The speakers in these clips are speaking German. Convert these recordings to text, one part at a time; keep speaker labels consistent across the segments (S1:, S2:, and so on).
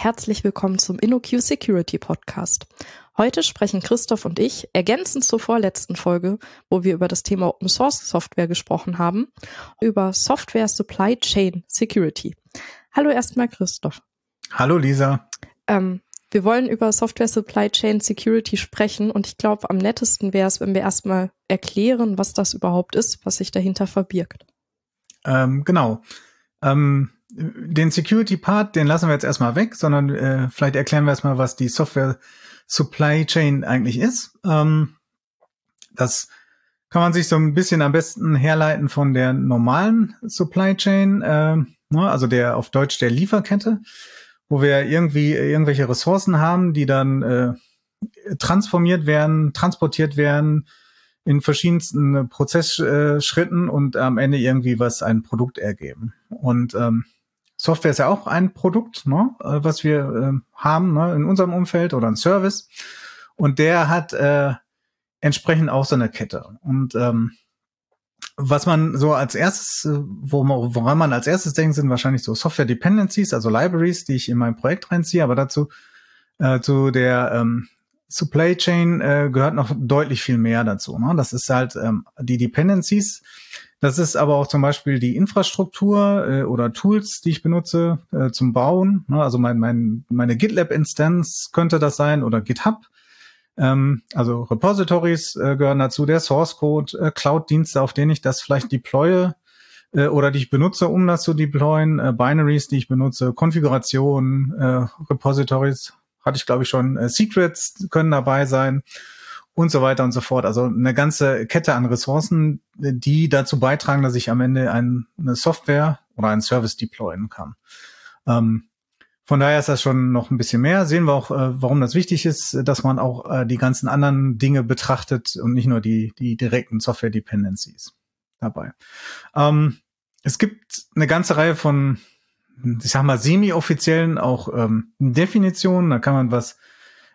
S1: Herzlich willkommen zum InnoQ Security Podcast. Heute sprechen Christoph und ich ergänzend zur vorletzten Folge, wo wir über das Thema Open Source Software gesprochen haben, über Software Supply Chain Security. Hallo erstmal Christoph.
S2: Hallo Lisa.
S1: Ähm, wir wollen über Software Supply Chain Security sprechen und ich glaube, am nettesten wäre es, wenn wir erstmal erklären, was das überhaupt ist, was sich dahinter verbirgt.
S2: Ähm, genau. Ähm, den Security-Part, den lassen wir jetzt erstmal weg, sondern äh, vielleicht erklären wir erstmal, was die Software Supply Chain eigentlich ist. Ähm, das kann man sich so ein bisschen am besten herleiten von der normalen Supply Chain, äh, also der auf Deutsch der Lieferkette, wo wir irgendwie irgendwelche Ressourcen haben, die dann äh, transformiert werden, transportiert werden in verschiedensten Prozessschritten und am Ende irgendwie was ein Produkt ergeben. Und ähm, Software ist ja auch ein Produkt, ne, äh, was wir äh, haben ne, in unserem Umfeld oder ein Service. Und der hat äh, entsprechend auch so eine Kette. Und ähm, was man so als erstes, äh, woran man als erstes denkt, sind wahrscheinlich so Software Dependencies, also Libraries, die ich in mein Projekt reinziehe. Aber dazu äh, zu der ähm, Supply Chain äh, gehört noch deutlich viel mehr dazu. Ne? Das ist halt ähm, die Dependencies das ist aber auch zum Beispiel die Infrastruktur äh, oder Tools, die ich benutze äh, zum Bauen. Ne? Also mein, mein, meine GitLab-Instanz könnte das sein oder GitHub. Ähm, also Repositories äh, gehören dazu, der Source Code, äh, Cloud-Dienste, auf denen ich das vielleicht deploye äh, oder die ich benutze, um das zu deployen, äh, Binaries, die ich benutze, Konfigurationen, äh, Repositories, hatte ich glaube ich schon, äh, Secrets können dabei sein und so weiter und so fort. Also eine ganze Kette an Ressourcen, die dazu beitragen, dass ich am Ende ein, eine Software oder einen Service deployen kann. Ähm, von daher ist das schon noch ein bisschen mehr. Sehen wir auch, äh, warum das wichtig ist, dass man auch äh, die ganzen anderen Dinge betrachtet und nicht nur die, die direkten Software-Dependencies dabei. Ähm, es gibt eine ganze Reihe von, ich sag mal, semi-offiziellen auch ähm, Definitionen. Da kann man was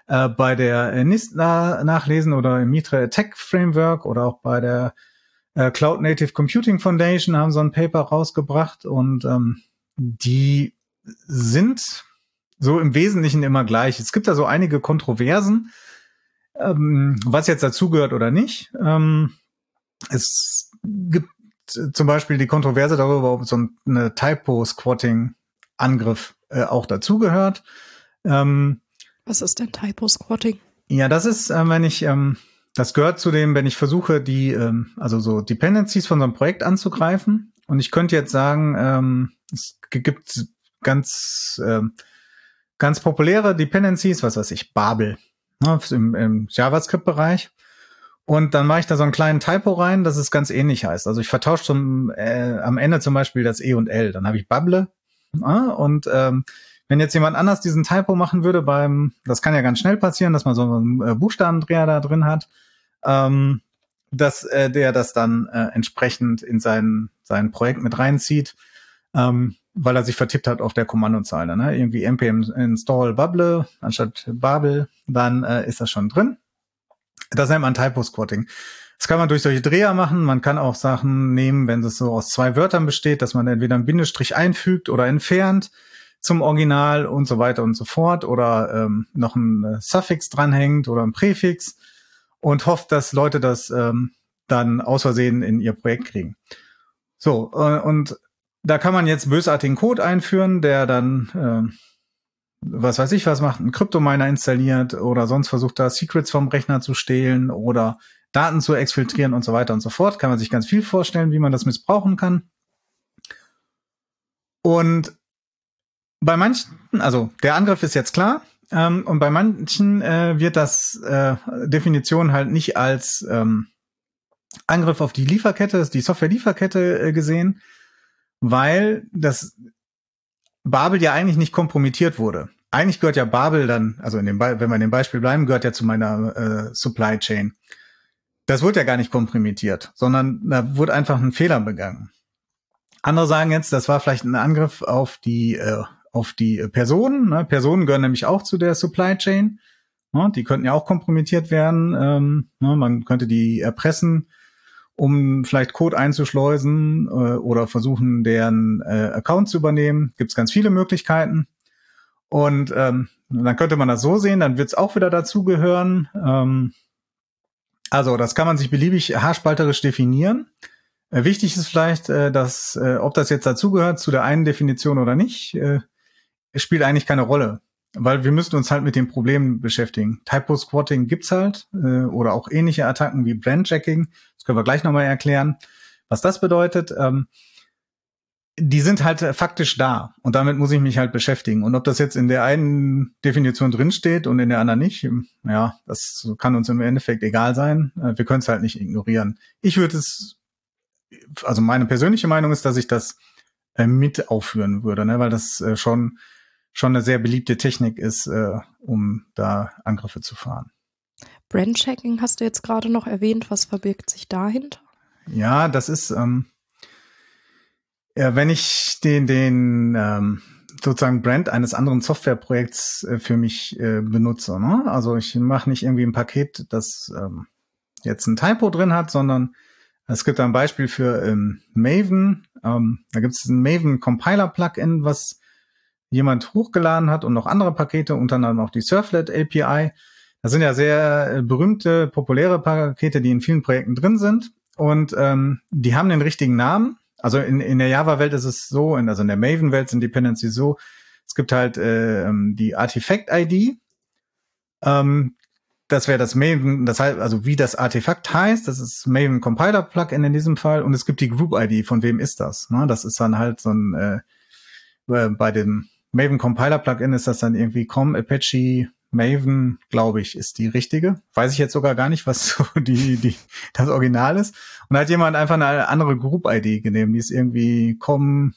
S2: äh, bei der NIST na nachlesen oder im Mitre Tech Framework oder auch bei der äh, Cloud Native Computing Foundation haben so ein Paper rausgebracht und ähm, die sind so im Wesentlichen immer gleich. Es gibt da so einige Kontroversen, ähm, was jetzt dazugehört oder nicht. Ähm, es gibt zum Beispiel die Kontroverse darüber, ob so eine Typo-Squatting-Angriff äh, auch dazugehört. Ähm,
S1: was ist denn Typo-Squatting?
S2: Ja, das ist, äh, wenn ich, ähm, das gehört zu dem, wenn ich versuche, die, ähm, also so Dependencies von so einem Projekt anzugreifen. Und ich könnte jetzt sagen, ähm, es gibt ganz, ähm, ganz populäre Dependencies, was weiß ich, Babel, ne, im, im JavaScript-Bereich. Und dann mache ich da so einen kleinen Typo rein, dass es ganz ähnlich heißt. Also ich vertausche zum, äh, am Ende zum Beispiel das E und L. Dann habe ich Bubble äh, und ähm, wenn jetzt jemand anders diesen Typo machen würde beim, das kann ja ganz schnell passieren, dass man so einen äh, Buchstabendreher da drin hat, ähm, dass äh, der das dann äh, entsprechend in sein, sein Projekt mit reinzieht, ähm, weil er sich vertippt hat auf der Kommandozeile. Ne? Irgendwie npm install Bubble anstatt Babel, dann äh, ist das schon drin. Das nennt man Typo-Squatting. Das kann man durch solche Dreher machen. Man kann auch Sachen nehmen, wenn es so aus zwei Wörtern besteht, dass man entweder einen Bindestrich einfügt oder entfernt zum Original und so weiter und so fort oder ähm, noch ein äh, Suffix dranhängt oder ein Präfix und hofft, dass Leute das ähm, dann aus Versehen in ihr Projekt kriegen. So, äh, und da kann man jetzt bösartigen Code einführen, der dann, äh, was weiß ich was macht, einen Kryptominer installiert oder sonst versucht da Secrets vom Rechner zu stehlen oder Daten zu exfiltrieren und so weiter und so fort. Kann man sich ganz viel vorstellen, wie man das missbrauchen kann. Und bei manchen, also der Angriff ist jetzt klar, ähm, und bei manchen äh, wird das äh, Definition halt nicht als ähm, Angriff auf die Lieferkette, die Software-Lieferkette äh, gesehen, weil das Babel ja eigentlich nicht kompromittiert wurde. Eigentlich gehört ja Babel dann, also in dem wenn wir in dem Beispiel bleiben, gehört ja zu meiner äh, Supply Chain. Das wurde ja gar nicht kompromittiert, sondern da wurde einfach ein Fehler begangen. Andere sagen jetzt, das war vielleicht ein Angriff auf die äh, auf die Personen. Ne? Personen gehören nämlich auch zu der Supply Chain. Ne? Die könnten ja auch kompromittiert werden. Ähm, ne? Man könnte die erpressen, um vielleicht Code einzuschleusen äh, oder versuchen, deren äh, Account zu übernehmen. Gibt es ganz viele Möglichkeiten. Und ähm, dann könnte man das so sehen, dann wird es auch wieder dazugehören. Ähm, also das kann man sich beliebig haarspalterisch definieren. Äh, wichtig ist vielleicht, äh, dass äh, ob das jetzt dazugehört zu der einen Definition oder nicht, äh, spielt eigentlich keine Rolle, weil wir müssen uns halt mit den Problemen beschäftigen. Typo-Squatting gibt's halt äh, oder auch ähnliche Attacken wie Brand-Checking. Das können wir gleich nochmal erklären, was das bedeutet. Ähm, die sind halt faktisch da und damit muss ich mich halt beschäftigen. Und ob das jetzt in der einen Definition drinsteht und in der anderen nicht, ja, das kann uns im Endeffekt egal sein. Äh, wir können es halt nicht ignorieren. Ich würde es, also meine persönliche Meinung ist, dass ich das äh, mit aufführen würde, ne, weil das äh, schon schon eine sehr beliebte Technik ist, um da Angriffe zu fahren.
S1: Brandchecking hast du jetzt gerade noch erwähnt. Was verbirgt sich dahinter?
S2: Ja, das ist ähm, ja, wenn ich den, den ähm, sozusagen Brand eines anderen Softwareprojekts äh, für mich äh, benutze, ne? also ich mache nicht irgendwie ein Paket, das ähm, jetzt ein Typo drin hat, sondern es gibt ein Beispiel für ähm, Maven. Ähm, da gibt es ein Maven Compiler Plugin, was jemand hochgeladen hat und noch andere Pakete, unter anderem auch die Surflet API. Das sind ja sehr äh, berühmte, populäre Pakete, die in vielen Projekten drin sind. Und ähm, die haben den richtigen Namen, also in, in der Java-Welt ist es so, in, also in der Maven-Welt sind Dependencies so, es gibt halt äh, ähm, die Artifact-ID. Ähm, das wäre das Maven, das heißt, also wie das Artefakt heißt, das ist Maven Compiler Plugin in diesem Fall und es gibt die Group ID, von wem ist das? Ne? Das ist dann halt so ein äh, äh bei dem Maven Compiler Plugin ist das dann irgendwie com Apache Maven, glaube ich, ist die richtige. Weiß ich jetzt sogar gar nicht, was so die, die, das Original ist. Und da hat jemand einfach eine andere Group-ID genommen, die ist irgendwie com,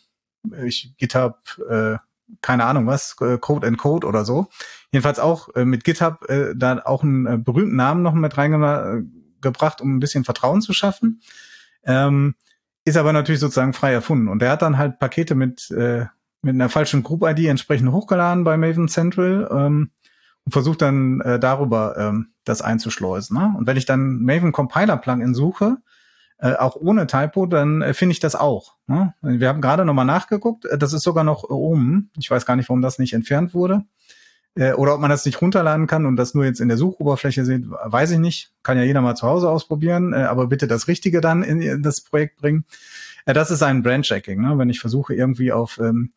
S2: ich, GitHub, äh, keine Ahnung was, äh, Code and Code oder so. Jedenfalls auch äh, mit GitHub äh, da auch einen äh, berühmten Namen noch mit reingebracht, um ein bisschen Vertrauen zu schaffen. Ähm, ist aber natürlich sozusagen frei erfunden. Und der hat dann halt Pakete mit, äh, mit einer falschen Group-ID entsprechend hochgeladen bei Maven Central. Ähm, und versuche dann äh, darüber ähm, das einzuschleusen. Ne? Und wenn ich dann Maven Compiler Plugin suche, äh, auch ohne Typo, dann äh, finde ich das auch. Ne? Wir haben gerade nochmal nachgeguckt, äh, das ist sogar noch oben. Ich weiß gar nicht, warum das nicht entfernt wurde. Äh, oder ob man das nicht runterladen kann und das nur jetzt in der Suchoberfläche sieht, weiß ich nicht. Kann ja jeder mal zu Hause ausprobieren, äh, aber bitte das Richtige dann in das Projekt bringen. Äh, das ist ein Brand-Checking, ne? wenn ich versuche irgendwie auf ähm,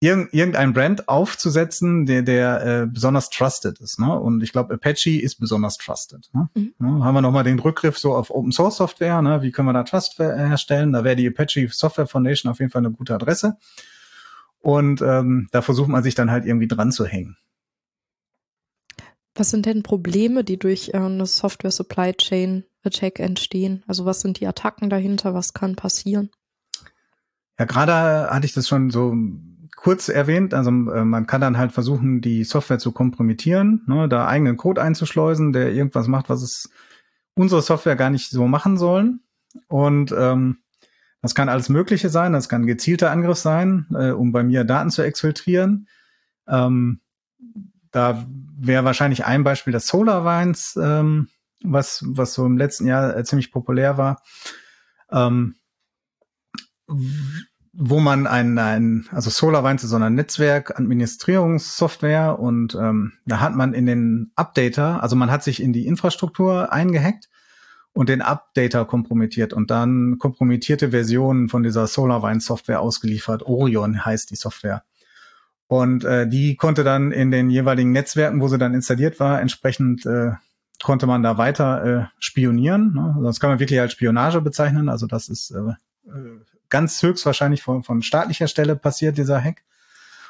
S2: irgendein Brand aufzusetzen, der, der äh, besonders trusted ist. Ne? Und ich glaube, Apache ist besonders trusted. Ne? Mhm. Ja, haben wir nochmal den Rückgriff so auf Open Source Software. Ne? Wie können wir da Trust herstellen? Da wäre die Apache Software Foundation auf jeden Fall eine gute Adresse. Und ähm, da versucht man sich dann halt irgendwie dran zu hängen.
S1: Was sind denn Probleme, die durch äh, eine Software Supply Chain Attack entstehen? Also was sind die Attacken dahinter? Was kann passieren?
S2: Ja, gerade hatte ich das schon so kurz erwähnt, also äh, man kann dann halt versuchen, die Software zu kompromittieren, ne, da eigenen Code einzuschleusen, der irgendwas macht, was es unsere Software gar nicht so machen sollen. Und ähm, das kann alles Mögliche sein, das kann gezielter Angriff sein, äh, um bei mir Daten zu exfiltrieren. Ähm, da wäre wahrscheinlich ein Beispiel das SolarWines, ähm, was, was so im letzten Jahr äh, ziemlich populär war. Ähm, wo man ein, ein also SolarWinds ist so eine Netzwerk-Administrierungssoftware und ähm, da hat man in den Updater, also man hat sich in die Infrastruktur eingehackt und den Updater kompromittiert und dann kompromittierte Versionen von dieser SolarWinds-Software ausgeliefert. Orion heißt die Software. Und äh, die konnte dann in den jeweiligen Netzwerken, wo sie dann installiert war, entsprechend äh, konnte man da weiter äh, spionieren. Ne? Das kann man wirklich als Spionage bezeichnen. Also das ist äh, äh ganz höchstwahrscheinlich von, von staatlicher Stelle passiert, dieser Hack.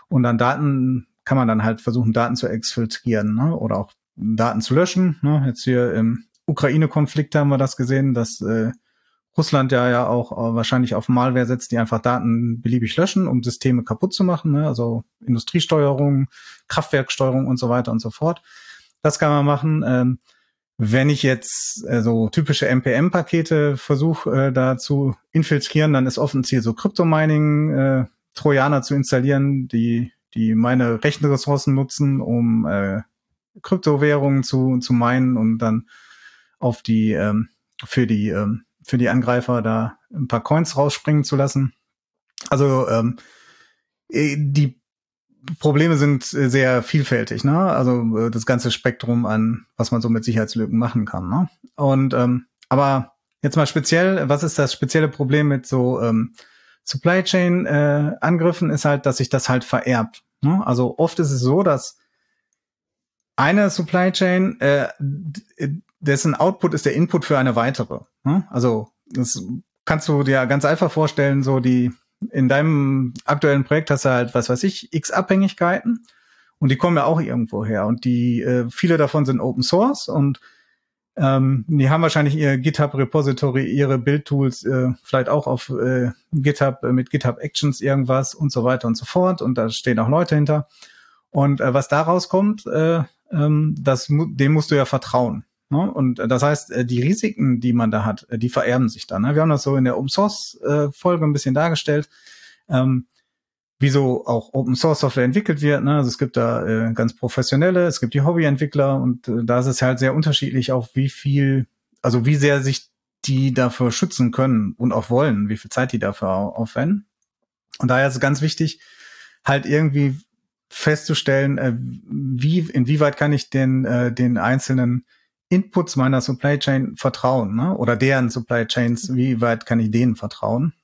S2: Und dann Daten kann man dann halt versuchen, Daten zu exfiltrieren ne? oder auch Daten zu löschen. Ne? Jetzt hier im Ukraine-Konflikt haben wir das gesehen, dass äh, Russland ja ja auch äh, wahrscheinlich auf Malware setzt, die einfach Daten beliebig löschen, um Systeme kaputt zu machen, ne? also Industriesteuerung, Kraftwerksteuerung und so weiter und so fort. Das kann man machen. Ähm, wenn ich jetzt äh, so typische NPM-Pakete versuche äh, da zu infiltrieren, dann ist oft Ziel, so Kryptomining äh, Trojaner zu installieren, die, die meine Rechenressourcen nutzen, um äh, Kryptowährungen zu, zu meinen und dann auf die ähm, für die ähm, für die Angreifer da ein paar Coins rausspringen zu lassen. Also ähm, äh, die Probleme sind sehr vielfältig, ne? Also das ganze Spektrum an, was man so mit Sicherheitslücken machen kann, ne? Und ähm, aber jetzt mal speziell, was ist das spezielle Problem mit so ähm, Supply Chain äh, Angriffen ist halt, dass sich das halt vererbt. Ne? Also oft ist es so, dass eine Supply Chain, äh, dessen Output ist der Input für eine weitere. Ne? Also das kannst du dir ganz einfach vorstellen, so die in deinem aktuellen Projekt hast du halt, was weiß ich, x Abhängigkeiten und die kommen ja auch irgendwo her und die äh, viele davon sind Open Source und ähm, die haben wahrscheinlich ihr GitHub Repository, ihre Build-Tools äh, vielleicht auch auf äh, GitHub äh, mit GitHub Actions irgendwas und so weiter und so fort. Und da stehen auch Leute hinter. Und äh, was da rauskommt, äh, ähm, das, dem musst du ja vertrauen. Ne? Und das heißt, äh, die Risiken, die man da hat, äh, die vererben sich dann. Ne? Wir haben das so in der Open Source äh, Folge ein bisschen dargestellt. Ähm, wieso auch Open Source Software entwickelt wird. Ne? Also es gibt da äh, ganz professionelle, es gibt die Hobbyentwickler und äh, da ist es halt sehr unterschiedlich, auch wie viel, also wie sehr sich die dafür schützen können und auch wollen, wie viel Zeit die dafür aufwenden. Und daher ist es ganz wichtig, halt irgendwie festzustellen, äh, wie, inwieweit kann ich den, äh, den einzelnen Inputs meiner Supply Chain vertrauen, ne? oder deren Supply Chains, wie weit kann ich denen vertrauen?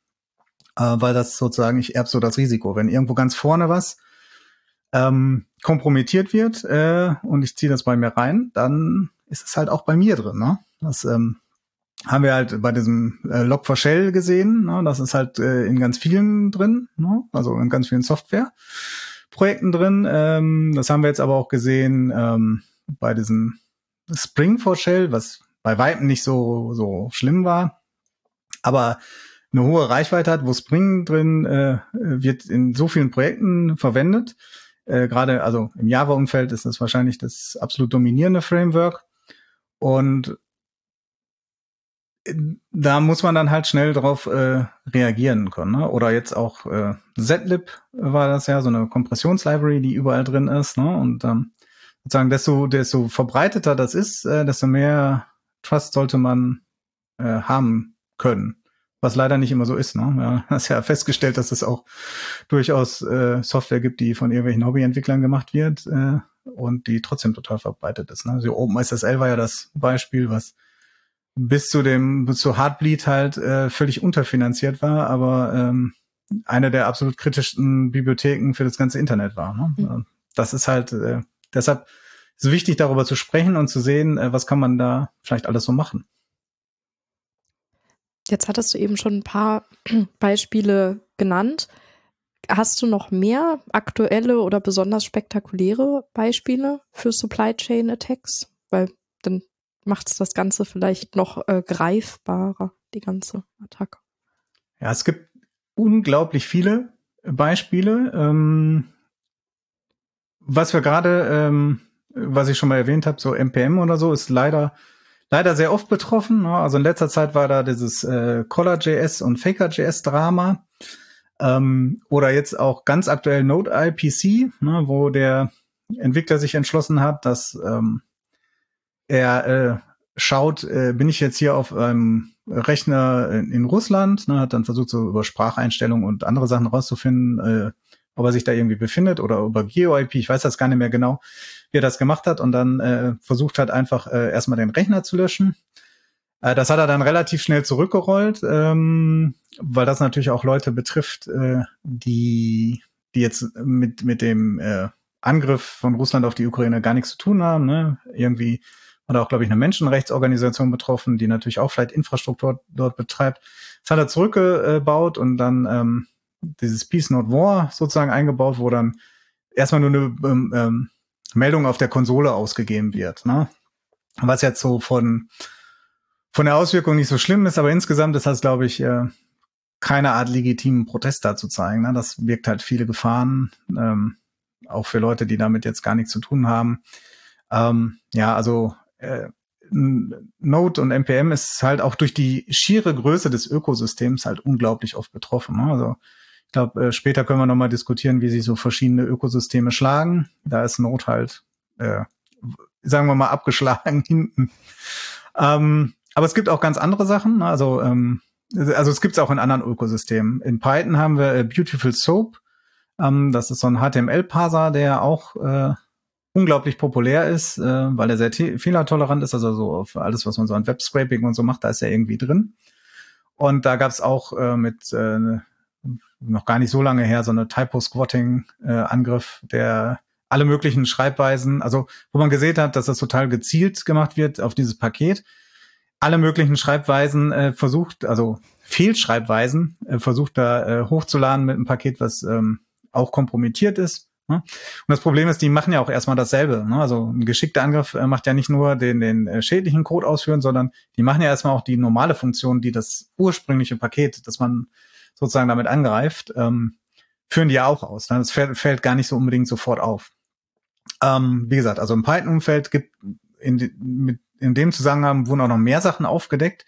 S2: äh, weil das sozusagen, ich erb so das Risiko. Wenn irgendwo ganz vorne was ähm, kompromittiert wird äh, und ich ziehe das bei mir rein, dann ist es halt auch bei mir drin. Ne? Das ähm, haben wir halt bei diesem äh, Log4Shell gesehen. Ne? Das ist halt äh, in ganz vielen drin, ne? also in ganz vielen Softwareprojekten drin. Ähm, das haben wir jetzt aber auch gesehen ähm, bei diesem Spring4Shell, was bei Weitem nicht so, so schlimm war. Aber eine hohe Reichweite hat, wo Spring drin äh, wird in so vielen Projekten verwendet. Äh, Gerade also im Java-Umfeld ist das wahrscheinlich das absolut dominierende Framework. Und äh, da muss man dann halt schnell drauf äh, reagieren können. Ne? Oder jetzt auch äh, Zlib war das ja, so eine Kompressionslibrary, die überall drin ist. Ne? Und ähm, sozusagen, desto, desto verbreiteter das ist, äh, desto mehr Trust sollte man äh, haben können was leider nicht immer so ist. Ne? Ja, hast ja festgestellt, dass es auch durchaus äh, Software gibt, die von irgendwelchen Hobbyentwicklern gemacht wird äh, und die trotzdem total verbreitet ist. Ne? Also OpenSSL war ja das Beispiel, was bis zu dem bis zu Heartbleed halt äh, völlig unterfinanziert war, aber ähm, eine der absolut kritischsten Bibliotheken für das ganze Internet war. Ne? Mhm. Das ist halt äh, deshalb ist wichtig, darüber zu sprechen und zu sehen, äh, was kann man da vielleicht alles so machen.
S1: Jetzt hattest du eben schon ein paar Beispiele genannt. Hast du noch mehr aktuelle oder besonders spektakuläre Beispiele für Supply Chain Attacks? Weil dann macht es das Ganze vielleicht noch äh, greifbarer, die ganze Attacke.
S2: Ja, es gibt unglaublich viele Beispiele. Ähm, was wir gerade, ähm, was ich schon mal erwähnt habe, so MPM oder so, ist leider leider sehr oft betroffen. Ne? Also in letzter Zeit war da dieses äh, Collar.js und Faker.js-Drama. Ähm, oder jetzt auch ganz aktuell Node IPC, ne, wo der Entwickler sich entschlossen hat, dass ähm, er äh, schaut, äh, bin ich jetzt hier auf einem Rechner in, in Russland, ne, hat dann versucht, so über Spracheinstellungen und andere Sachen rauszufinden, äh, ob er sich da irgendwie befindet oder über GeoIP, ich weiß das gar nicht mehr genau, wie er das gemacht hat und dann äh, versucht hat, einfach äh, erstmal den Rechner zu löschen. Äh, das hat er dann relativ schnell zurückgerollt, ähm, weil das natürlich auch Leute betrifft, äh, die, die jetzt mit, mit dem äh, Angriff von Russland auf die Ukraine gar nichts zu tun haben. Ne? Irgendwie war da auch, glaube ich, eine Menschenrechtsorganisation betroffen, die natürlich auch vielleicht Infrastruktur dort betreibt. Das hat er zurückgebaut und dann ähm, dieses Peace Not War sozusagen eingebaut, wo dann erstmal nur eine ähm, ähm, Meldung auf der Konsole ausgegeben wird. Ne? Was jetzt so von, von der Auswirkung nicht so schlimm ist, aber insgesamt ist das, glaube ich, äh, keine Art legitimen Protest da zu zeigen. Ne? Das wirkt halt viele Gefahren, ähm, auch für Leute, die damit jetzt gar nichts zu tun haben. Ähm, ja, also äh, Node und NPM ist halt auch durch die schiere Größe des Ökosystems halt unglaublich oft betroffen. Ne? Also glaube, äh, später können wir nochmal diskutieren, wie sich so verschiedene Ökosysteme schlagen. Da ist Not halt, äh, sagen wir mal, abgeschlagen hinten. Ähm, aber es gibt auch ganz andere Sachen. Ne? Also, ähm, also es gibt es auch in anderen Ökosystemen. In Python haben wir äh, Beautiful Soap. Ähm, das ist so ein HTML-Parser, der auch äh, unglaublich populär ist, äh, weil er sehr fehlertolerant ist. Also so für alles, was man so an Web-Scraping und so macht, da ist er irgendwie drin. Und da gab es auch äh, mit äh, noch gar nicht so lange her so eine Typo-Squatting-Angriff, der alle möglichen Schreibweisen, also wo man gesehen hat, dass das total gezielt gemacht wird auf dieses Paket, alle möglichen Schreibweisen äh, versucht, also Fehlschreibweisen äh, versucht da äh, hochzuladen mit einem Paket, was ähm, auch kompromittiert ist. Ne? Und das Problem ist, die machen ja auch erstmal dasselbe. Ne? Also ein geschickter Angriff äh, macht ja nicht nur den, den äh, schädlichen Code ausführen, sondern die machen ja erstmal auch die normale Funktion, die das ursprüngliche Paket, das man sozusagen damit angreift, ähm, führen die ja auch aus. Ne? Das fällt, fällt gar nicht so unbedingt sofort auf. Ähm, wie gesagt, also im Python-Umfeld gibt in, mit, in dem Zusammenhang wurden auch noch mehr Sachen aufgedeckt.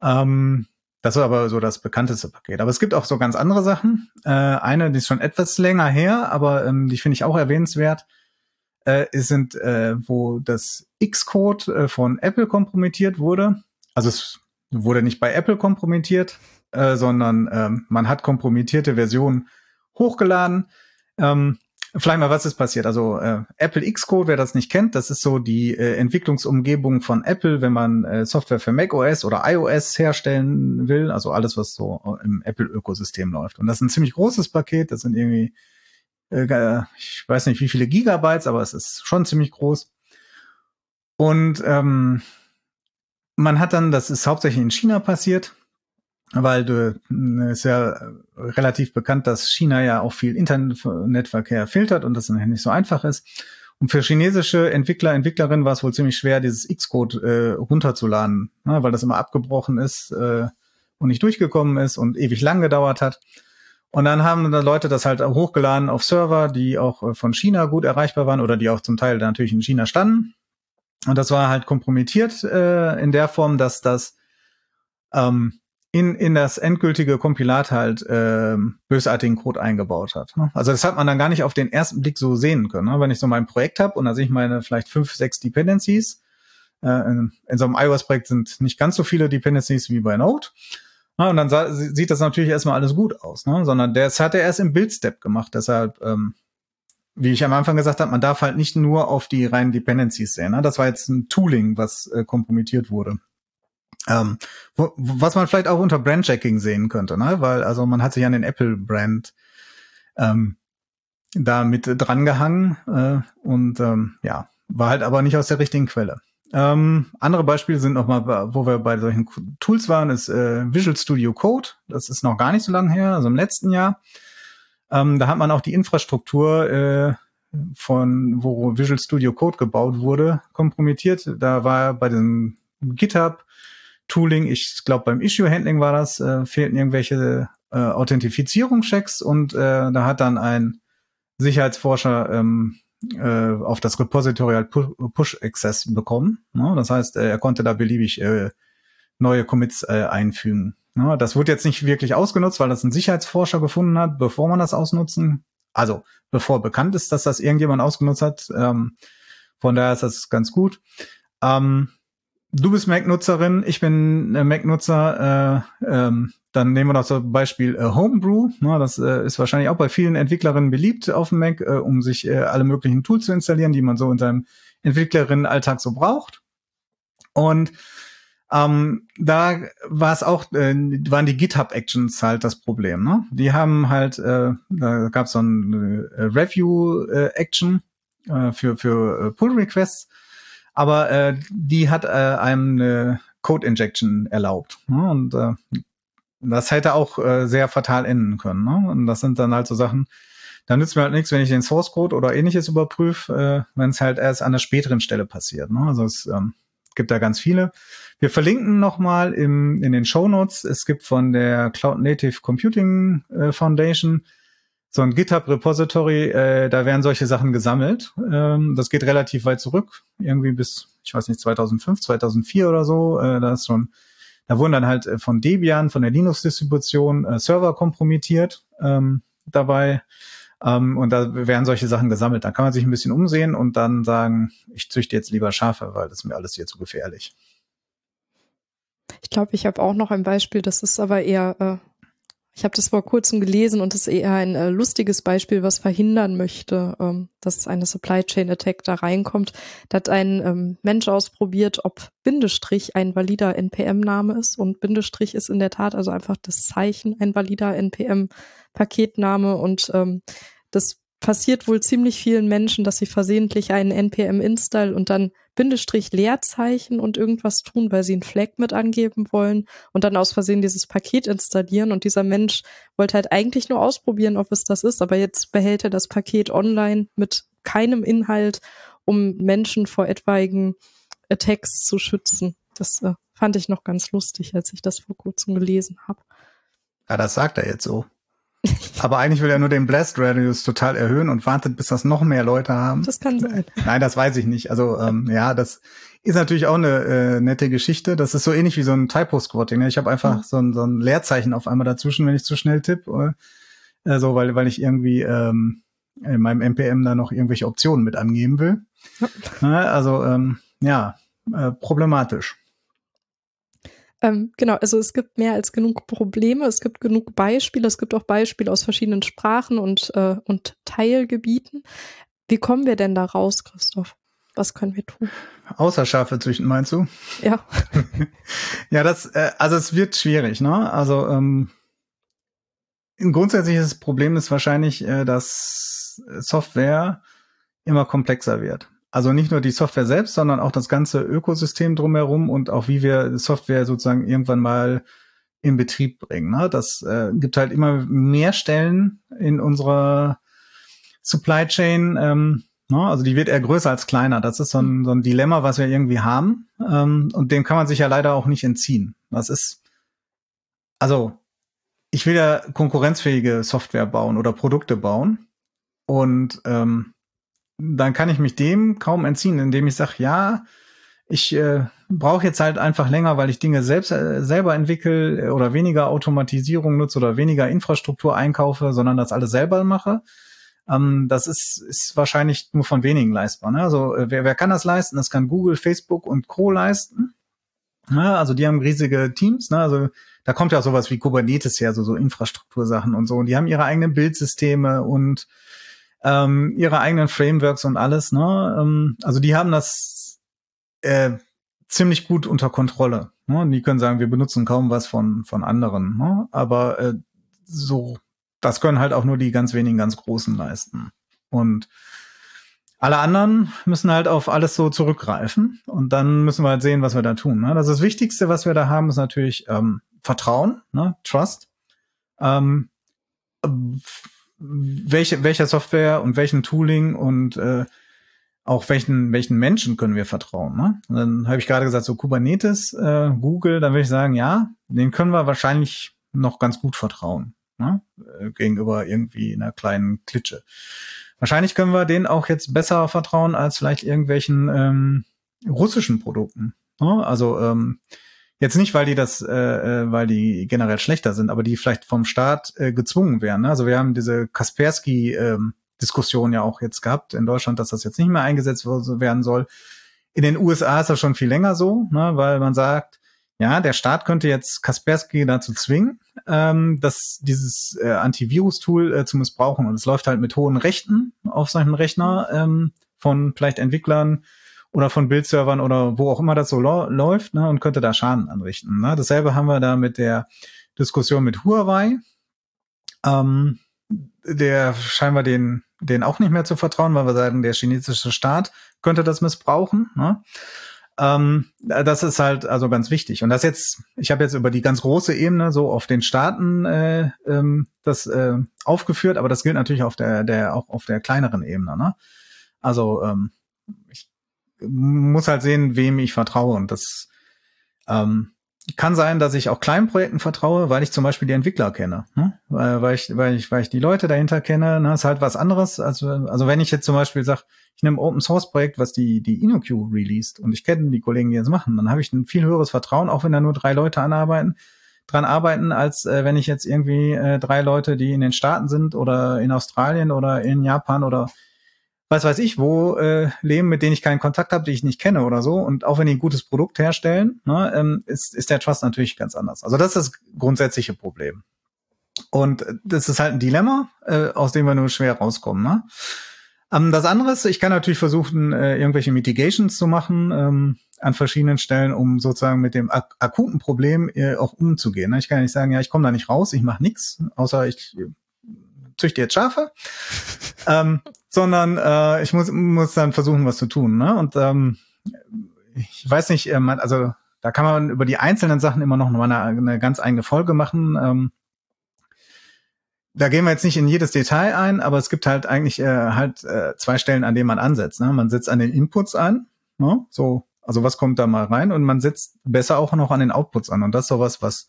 S2: Ähm, das ist aber so das bekannteste Paket. Aber es gibt auch so ganz andere Sachen. Äh, eine, die ist schon etwas länger her, aber ähm, die finde ich auch erwähnenswert, äh, sind, äh, wo das Xcode äh, von Apple kompromittiert wurde. Also es wurde nicht bei Apple kompromittiert, äh, sondern ähm, man hat kompromittierte Versionen hochgeladen. Ähm, Vielleicht mal, was ist passiert? Also äh, Apple Xcode, wer das nicht kennt, das ist so die äh, Entwicklungsumgebung von Apple, wenn man äh, Software für macOS oder iOS herstellen will, also alles, was so im Apple-Ökosystem läuft. Und das ist ein ziemlich großes Paket, das sind irgendwie, äh, ich weiß nicht wie viele Gigabytes, aber es ist schon ziemlich groß. Und ähm, man hat dann, das ist hauptsächlich in China passiert, weil du äh, ist ja relativ bekannt, dass China ja auch viel Internetverkehr filtert und das nicht so einfach ist. Und für chinesische Entwickler, Entwicklerinnen war es wohl ziemlich schwer, dieses Xcode äh, runterzuladen, ne, weil das immer abgebrochen ist äh, und nicht durchgekommen ist und ewig lang gedauert hat. Und dann haben da Leute das halt hochgeladen auf Server, die auch äh, von China gut erreichbar waren oder die auch zum Teil natürlich in China standen. Und das war halt kompromittiert äh, in der Form, dass das ähm, in, in das endgültige Kompilat halt äh, bösartigen Code eingebaut hat. Ne? Also das hat man dann gar nicht auf den ersten Blick so sehen können. Ne? Wenn ich so mein Projekt habe und da sehe ich meine vielleicht fünf, sechs Dependencies. Äh, in, in so einem iOS-Projekt sind nicht ganz so viele Dependencies wie bei Node. Ja, und dann sieht das natürlich erstmal alles gut aus, ne? sondern das hat er erst im Build-Step gemacht. Deshalb, ähm, wie ich am Anfang gesagt habe, man darf halt nicht nur auf die reinen Dependencies sehen. Ne? Das war jetzt ein Tooling, was äh, kompromittiert wurde. Ähm, wo, was man vielleicht auch unter Brandchecking sehen könnte, ne? Weil also man hat sich an den Apple-Brand ähm, da mit drangehangen äh, und ähm, ja, war halt aber nicht aus der richtigen Quelle. Ähm, andere Beispiele sind nochmal, wo wir bei solchen Tools waren, ist äh, Visual Studio Code. Das ist noch gar nicht so lange her, also im letzten Jahr. Ähm, da hat man auch die Infrastruktur äh, von, wo Visual Studio Code gebaut wurde, kompromittiert. Da war bei dem GitHub Tooling, ich glaube beim Issue-Handling war das, äh, fehlten irgendwelche äh, Authentifizierungschecks und äh, da hat dann ein Sicherheitsforscher ähm, äh, auf das Repository halt Push-Access bekommen. Ne? Das heißt, äh, er konnte da beliebig äh, neue Commits äh, einfügen. Ne? Das wurde jetzt nicht wirklich ausgenutzt, weil das ein Sicherheitsforscher gefunden hat, bevor man das ausnutzen, also bevor bekannt ist, dass das irgendjemand ausgenutzt hat. Ähm, von daher ist das ganz gut. Ähm, du bist Mac-Nutzerin, ich bin äh, Mac-Nutzer, äh, ähm, dann nehmen wir noch zum Beispiel äh, Homebrew. Ne, das äh, ist wahrscheinlich auch bei vielen Entwicklerinnen beliebt auf dem Mac, äh, um sich äh, alle möglichen Tools zu installieren, die man so in seinem Entwicklerinnenalltag so braucht. Und ähm, da war es auch, äh, waren die GitHub-Actions halt das Problem. Ne? Die haben halt, äh, da gab es so ein äh, Review-Action äh, für, für äh, Pull-Requests aber äh, die hat äh, einem eine Code Injection erlaubt. Ne? Und äh, das hätte auch äh, sehr fatal enden können. Ne? Und das sind dann halt so Sachen, da nützt mir halt nichts, wenn ich den Source Code oder ähnliches überprüfe, äh, wenn es halt erst an der späteren Stelle passiert. Ne? Also es ähm, gibt da ganz viele. Wir verlinken nochmal in den Show Notes. Es gibt von der Cloud Native Computing äh, Foundation so ein GitHub-Repository, äh, da werden solche Sachen gesammelt. Ähm, das geht relativ weit zurück, irgendwie bis, ich weiß nicht, 2005, 2004 oder so. Äh, da ist schon, da wurden dann halt äh, von Debian, von der Linux-Distribution äh, Server kompromittiert ähm, dabei. Ähm, und da werden solche Sachen gesammelt. Da kann man sich ein bisschen umsehen und dann sagen, ich züchte jetzt lieber Schafe, weil das ist mir alles hier zu gefährlich.
S1: Ich glaube, ich habe auch noch ein Beispiel, das ist aber eher äh, Ich habe das vor kurzem gelesen und das ist eher ein äh, lustiges Beispiel, was verhindern möchte, ähm, dass eine Supply Chain Attack da reinkommt. Da hat ein ähm, Mensch ausprobiert, ob Bindestrich ein valider NPM-Name ist und Bindestrich ist in der Tat also einfach das Zeichen ein valider NPM-Paketname und ähm, das passiert wohl ziemlich vielen Menschen, dass sie versehentlich einen npm-install und dann Bindestrich Leerzeichen und irgendwas tun, weil sie einen Flag mit angeben wollen und dann aus Versehen dieses Paket installieren und dieser Mensch wollte halt eigentlich nur ausprobieren, ob es das ist, aber jetzt behält er das Paket online mit keinem Inhalt, um Menschen vor etwaigen Attacks zu schützen. Das äh, fand ich noch ganz lustig, als ich das vor kurzem gelesen habe.
S2: Ja, das sagt er jetzt so. Aber eigentlich will er nur den Blast Radius total erhöhen und wartet, bis das noch mehr Leute haben.
S1: Das kann sein.
S2: Nein, das weiß ich nicht. Also ähm, ja, das ist natürlich auch eine äh, nette Geschichte. Das ist so ähnlich wie so ein Typo-Squatting. Ne? Ich habe einfach mhm. so, ein, so ein Leerzeichen auf einmal dazwischen, wenn ich zu schnell tippe. Äh, so, weil, weil ich irgendwie ähm, in meinem NPM da noch irgendwelche Optionen mit angeben will. Ja. Also ähm, ja, äh, problematisch.
S1: Ähm, genau, also es gibt mehr als genug Probleme, es gibt genug Beispiele, es gibt auch Beispiele aus verschiedenen Sprachen und, äh, und Teilgebieten. Wie kommen wir denn da raus, Christoph? Was können wir tun?
S2: Außer Schafe züchten, meinst du?
S1: Ja.
S2: ja, das, äh, also es wird schwierig, ne? Also ähm, ein grundsätzliches Problem ist wahrscheinlich, äh, dass Software immer komplexer wird. Also nicht nur die Software selbst, sondern auch das ganze Ökosystem drumherum und auch wie wir Software sozusagen irgendwann mal in Betrieb bringen. Ne? Das äh, gibt halt immer mehr Stellen in unserer Supply Chain. Ähm, ne? Also die wird eher größer als kleiner. Das ist so ein, so ein Dilemma, was wir irgendwie haben. Ähm, und dem kann man sich ja leider auch nicht entziehen. Das ist, also ich will ja konkurrenzfähige Software bauen oder Produkte bauen. Und ähm, dann kann ich mich dem kaum entziehen, indem ich sage, ja, ich äh, brauche jetzt halt einfach länger, weil ich Dinge selbst äh, selber entwickle oder weniger Automatisierung nutze oder weniger Infrastruktur einkaufe, sondern das alles selber mache. Ähm, das ist, ist wahrscheinlich nur von wenigen leistbar. Ne? Also äh, wer, wer kann das leisten? Das kann Google, Facebook und Co. leisten. Ja, also die haben riesige Teams. Ne? Also da kommt ja auch sowas wie Kubernetes her, so, so Infrastruktursachen und so. Und die haben ihre eigenen Bildsysteme und ähm, ihre eigenen Frameworks und alles. Ne? Ähm, also die haben das äh, ziemlich gut unter Kontrolle. Ne? Die können sagen, wir benutzen kaum was von von anderen. Ne? Aber äh, so, das können halt auch nur die ganz wenigen ganz Großen leisten. Und alle anderen müssen halt auf alles so zurückgreifen und dann müssen wir halt sehen, was wir da tun. Ne? Das, das Wichtigste, was wir da haben, ist natürlich ähm, Vertrauen, ne? Trust. Ähm, welche, welcher Software und welchen Tooling und äh, auch welchen, welchen Menschen können wir vertrauen. Ne? Und dann habe ich gerade gesagt, so Kubernetes, äh, Google, dann würde ich sagen, ja, den können wir wahrscheinlich noch ganz gut vertrauen. Ne? Äh, gegenüber irgendwie einer kleinen Klitsche. Wahrscheinlich können wir denen auch jetzt besser vertrauen als vielleicht irgendwelchen ähm, russischen Produkten. Ne? Also ähm, Jetzt nicht, weil die das, äh, äh, weil die generell schlechter sind, aber die vielleicht vom Staat äh, gezwungen wären. Ne? Also wir haben diese Kaspersky ähm, ja auch jetzt gehabt in Deutschland, dass das jetzt nicht mehr eingesetzt werden soll. In den USA ist das schon viel länger so, ne? weil man sagt, ja, der Staat könnte jetzt Kaspersky dazu zwingen, ähm, dass dieses äh, Antivirus-Tool äh, zu missbrauchen. Und es läuft halt mit hohen Rechten auf solchen Rechner ähm, von vielleicht Entwicklern, oder von Bildservern oder wo auch immer das so läuft ne, und könnte da Schaden anrichten. Ne? Dasselbe haben wir da mit der Diskussion mit Huawei. Ähm, der scheinbar den, den auch nicht mehr zu vertrauen, weil wir sagen, der chinesische Staat könnte das missbrauchen. Ne? Ähm, das ist halt also ganz wichtig. Und das jetzt, ich habe jetzt über die ganz große Ebene so auf den Staaten äh, ähm, das äh, aufgeführt, aber das gilt natürlich auf der, der auch auf der kleineren Ebene. Ne? Also ähm, ich muss halt sehen, wem ich vertraue. Und das ähm, kann sein, dass ich auch kleinen Projekten vertraue, weil ich zum Beispiel die Entwickler kenne, ne? weil, ich, weil, ich, weil ich die Leute dahinter kenne. Ne? ist halt was anderes. Also, also wenn ich jetzt zum Beispiel sage, ich nehme ein Open Source Projekt, was die, die InnoQ released und ich kenne die Kollegen, die das machen, dann habe ich ein viel höheres Vertrauen, auch wenn da nur drei Leute anarbeiten, dran arbeiten, als äh, wenn ich jetzt irgendwie äh, drei Leute, die in den Staaten sind oder in Australien oder in Japan oder was weiß ich, wo äh, leben, mit denen ich keinen Kontakt habe, die ich nicht kenne oder so. Und auch wenn die ein gutes Produkt herstellen, ne, ähm, ist, ist der Trust natürlich ganz anders. Also das ist das grundsätzliche Problem. Und das ist halt ein Dilemma, äh, aus dem wir nur schwer rauskommen. Ne? Ähm, das andere ist, ich kann natürlich versuchen, äh, irgendwelche Mitigations zu machen ähm, an verschiedenen Stellen, um sozusagen mit dem ak akuten Problem äh, auch umzugehen. Ne? Ich kann ja nicht sagen, ja, ich komme da nicht raus, ich mache nichts, außer ich äh, züchte jetzt Schafe, ähm, sondern äh, ich muss, muss dann versuchen, was zu tun. Ne? Und ähm, ich weiß nicht, äh, man, also da kann man über die einzelnen Sachen immer noch mal eine, eine ganz eigene Folge machen. Ähm, da gehen wir jetzt nicht in jedes Detail ein, aber es gibt halt eigentlich äh, halt äh, zwei Stellen, an denen man ansetzt. Ne? Man setzt an den Inputs an, ne? so, also was kommt da mal rein und man setzt besser auch noch an den Outputs an. Und das ist sowas, was,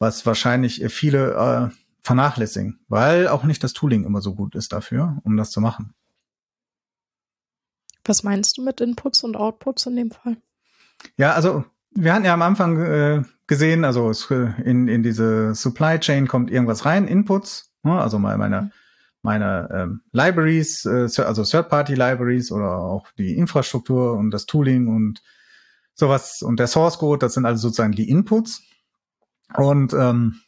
S2: was wahrscheinlich viele äh, vernachlässigen, weil auch nicht das Tooling immer so gut ist dafür, um das zu machen.
S1: Was meinst du mit Inputs und Outputs in dem Fall?
S2: Ja, also wir hatten ja am Anfang äh, gesehen, also äh, in, in diese Supply Chain kommt irgendwas rein, Inputs, ne, also mal meine, meine ähm, Libraries, äh, also Third-Party-Libraries oder auch die Infrastruktur und das Tooling und sowas und der Source Code, das sind also sozusagen die Inputs. Und ähm,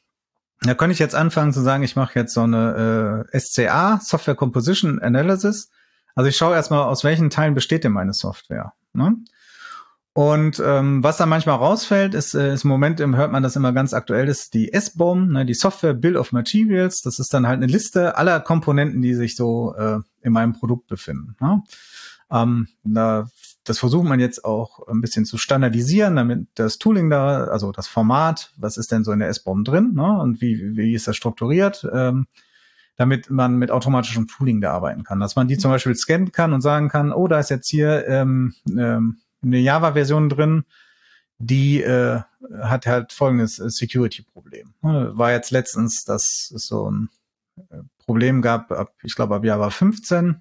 S2: da könnte ich jetzt anfangen zu sagen, ich mache jetzt so eine äh, SCA, Software Composition Analysis. Also ich schaue erstmal, aus welchen Teilen besteht denn meine Software. Ne? Und ähm, was da manchmal rausfällt, ist, äh, ist im Moment im, hört man das immer ganz aktuell, ist die S-BOM, ne, die Software Bill of Materials. Das ist dann halt eine Liste aller Komponenten, die sich so äh, in meinem Produkt befinden. Ne? Ähm, da, das versucht man jetzt auch ein bisschen zu standardisieren, damit das Tooling da, also das Format, was ist denn so in der S-BOM drin ne? und wie, wie ist das strukturiert, ähm, damit man mit automatischem Tooling da arbeiten kann. Dass man die zum Beispiel scannen kann und sagen kann, oh, da ist jetzt hier ähm, ähm, eine Java-Version drin, die äh, hat halt folgendes äh, Security-Problem. Ne, war jetzt letztens, dass es so ein äh, Problem gab, ab, ich glaube ab Java 15,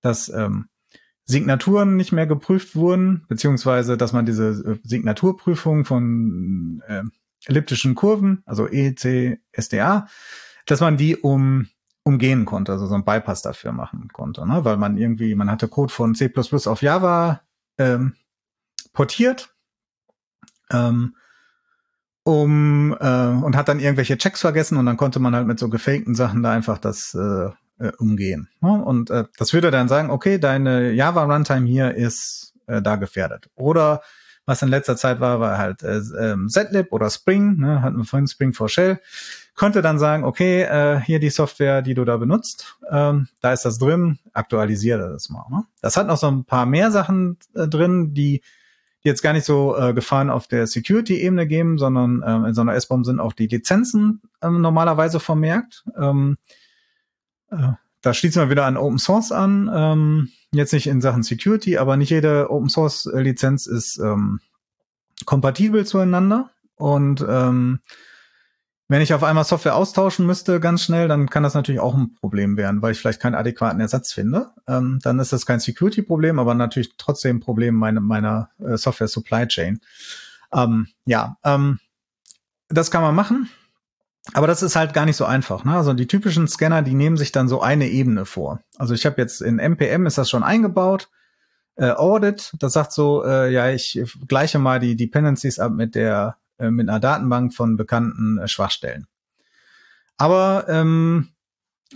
S2: dass ähm, Signaturen nicht mehr geprüft wurden, beziehungsweise dass man diese äh, Signaturprüfung von äh, elliptischen Kurven, also EC, SDA, dass man die um umgehen konnte, also so ein Bypass dafür machen konnte, ne? weil man irgendwie, man hatte Code von C++ auf Java ähm, portiert, ähm, um äh, und hat dann irgendwelche Checks vergessen und dann konnte man halt mit so gefakten Sachen da einfach das äh, äh, umgehen. Ne? Und äh, das würde dann sagen, okay, deine Java Runtime hier ist äh, da gefährdet. Oder was in letzter Zeit war, war halt äh, ähm, Zlib oder Spring, ne, hatten wir vorhin Spring for Shell, konnte dann sagen, okay, äh, hier die Software, die du da benutzt, ähm, da ist das drin, aktualisiere das mal. Ne? Das hat noch so ein paar mehr Sachen äh, drin, die die jetzt gar nicht so äh, Gefahren auf der Security-Ebene geben, sondern ähm, in so einer S-Bomb sind auch die Lizenzen ähm, normalerweise vermerkt. Ähm, äh, da schließen wir wieder an Open Source an. Ähm, jetzt nicht in Sachen Security, aber nicht jede Open Source Lizenz ist ähm, kompatibel zueinander. Und ähm, wenn ich auf einmal Software austauschen müsste, ganz schnell, dann kann das natürlich auch ein Problem werden, weil ich vielleicht keinen adäquaten Ersatz finde. Ähm, dann ist das kein Security-Problem, aber natürlich trotzdem ein Problem meine, meiner äh, Software-Supply Chain. Ähm, ja, ähm, das kann man machen. Aber das ist halt gar nicht so einfach. Ne? Also die typischen Scanner, die nehmen sich dann so eine Ebene vor. Also ich habe jetzt in MPM ist das schon eingebaut. Äh, Audit, das sagt so, äh, ja, ich gleiche mal die Dependencies ab mit der äh, mit einer Datenbank von bekannten äh, Schwachstellen. Aber ähm,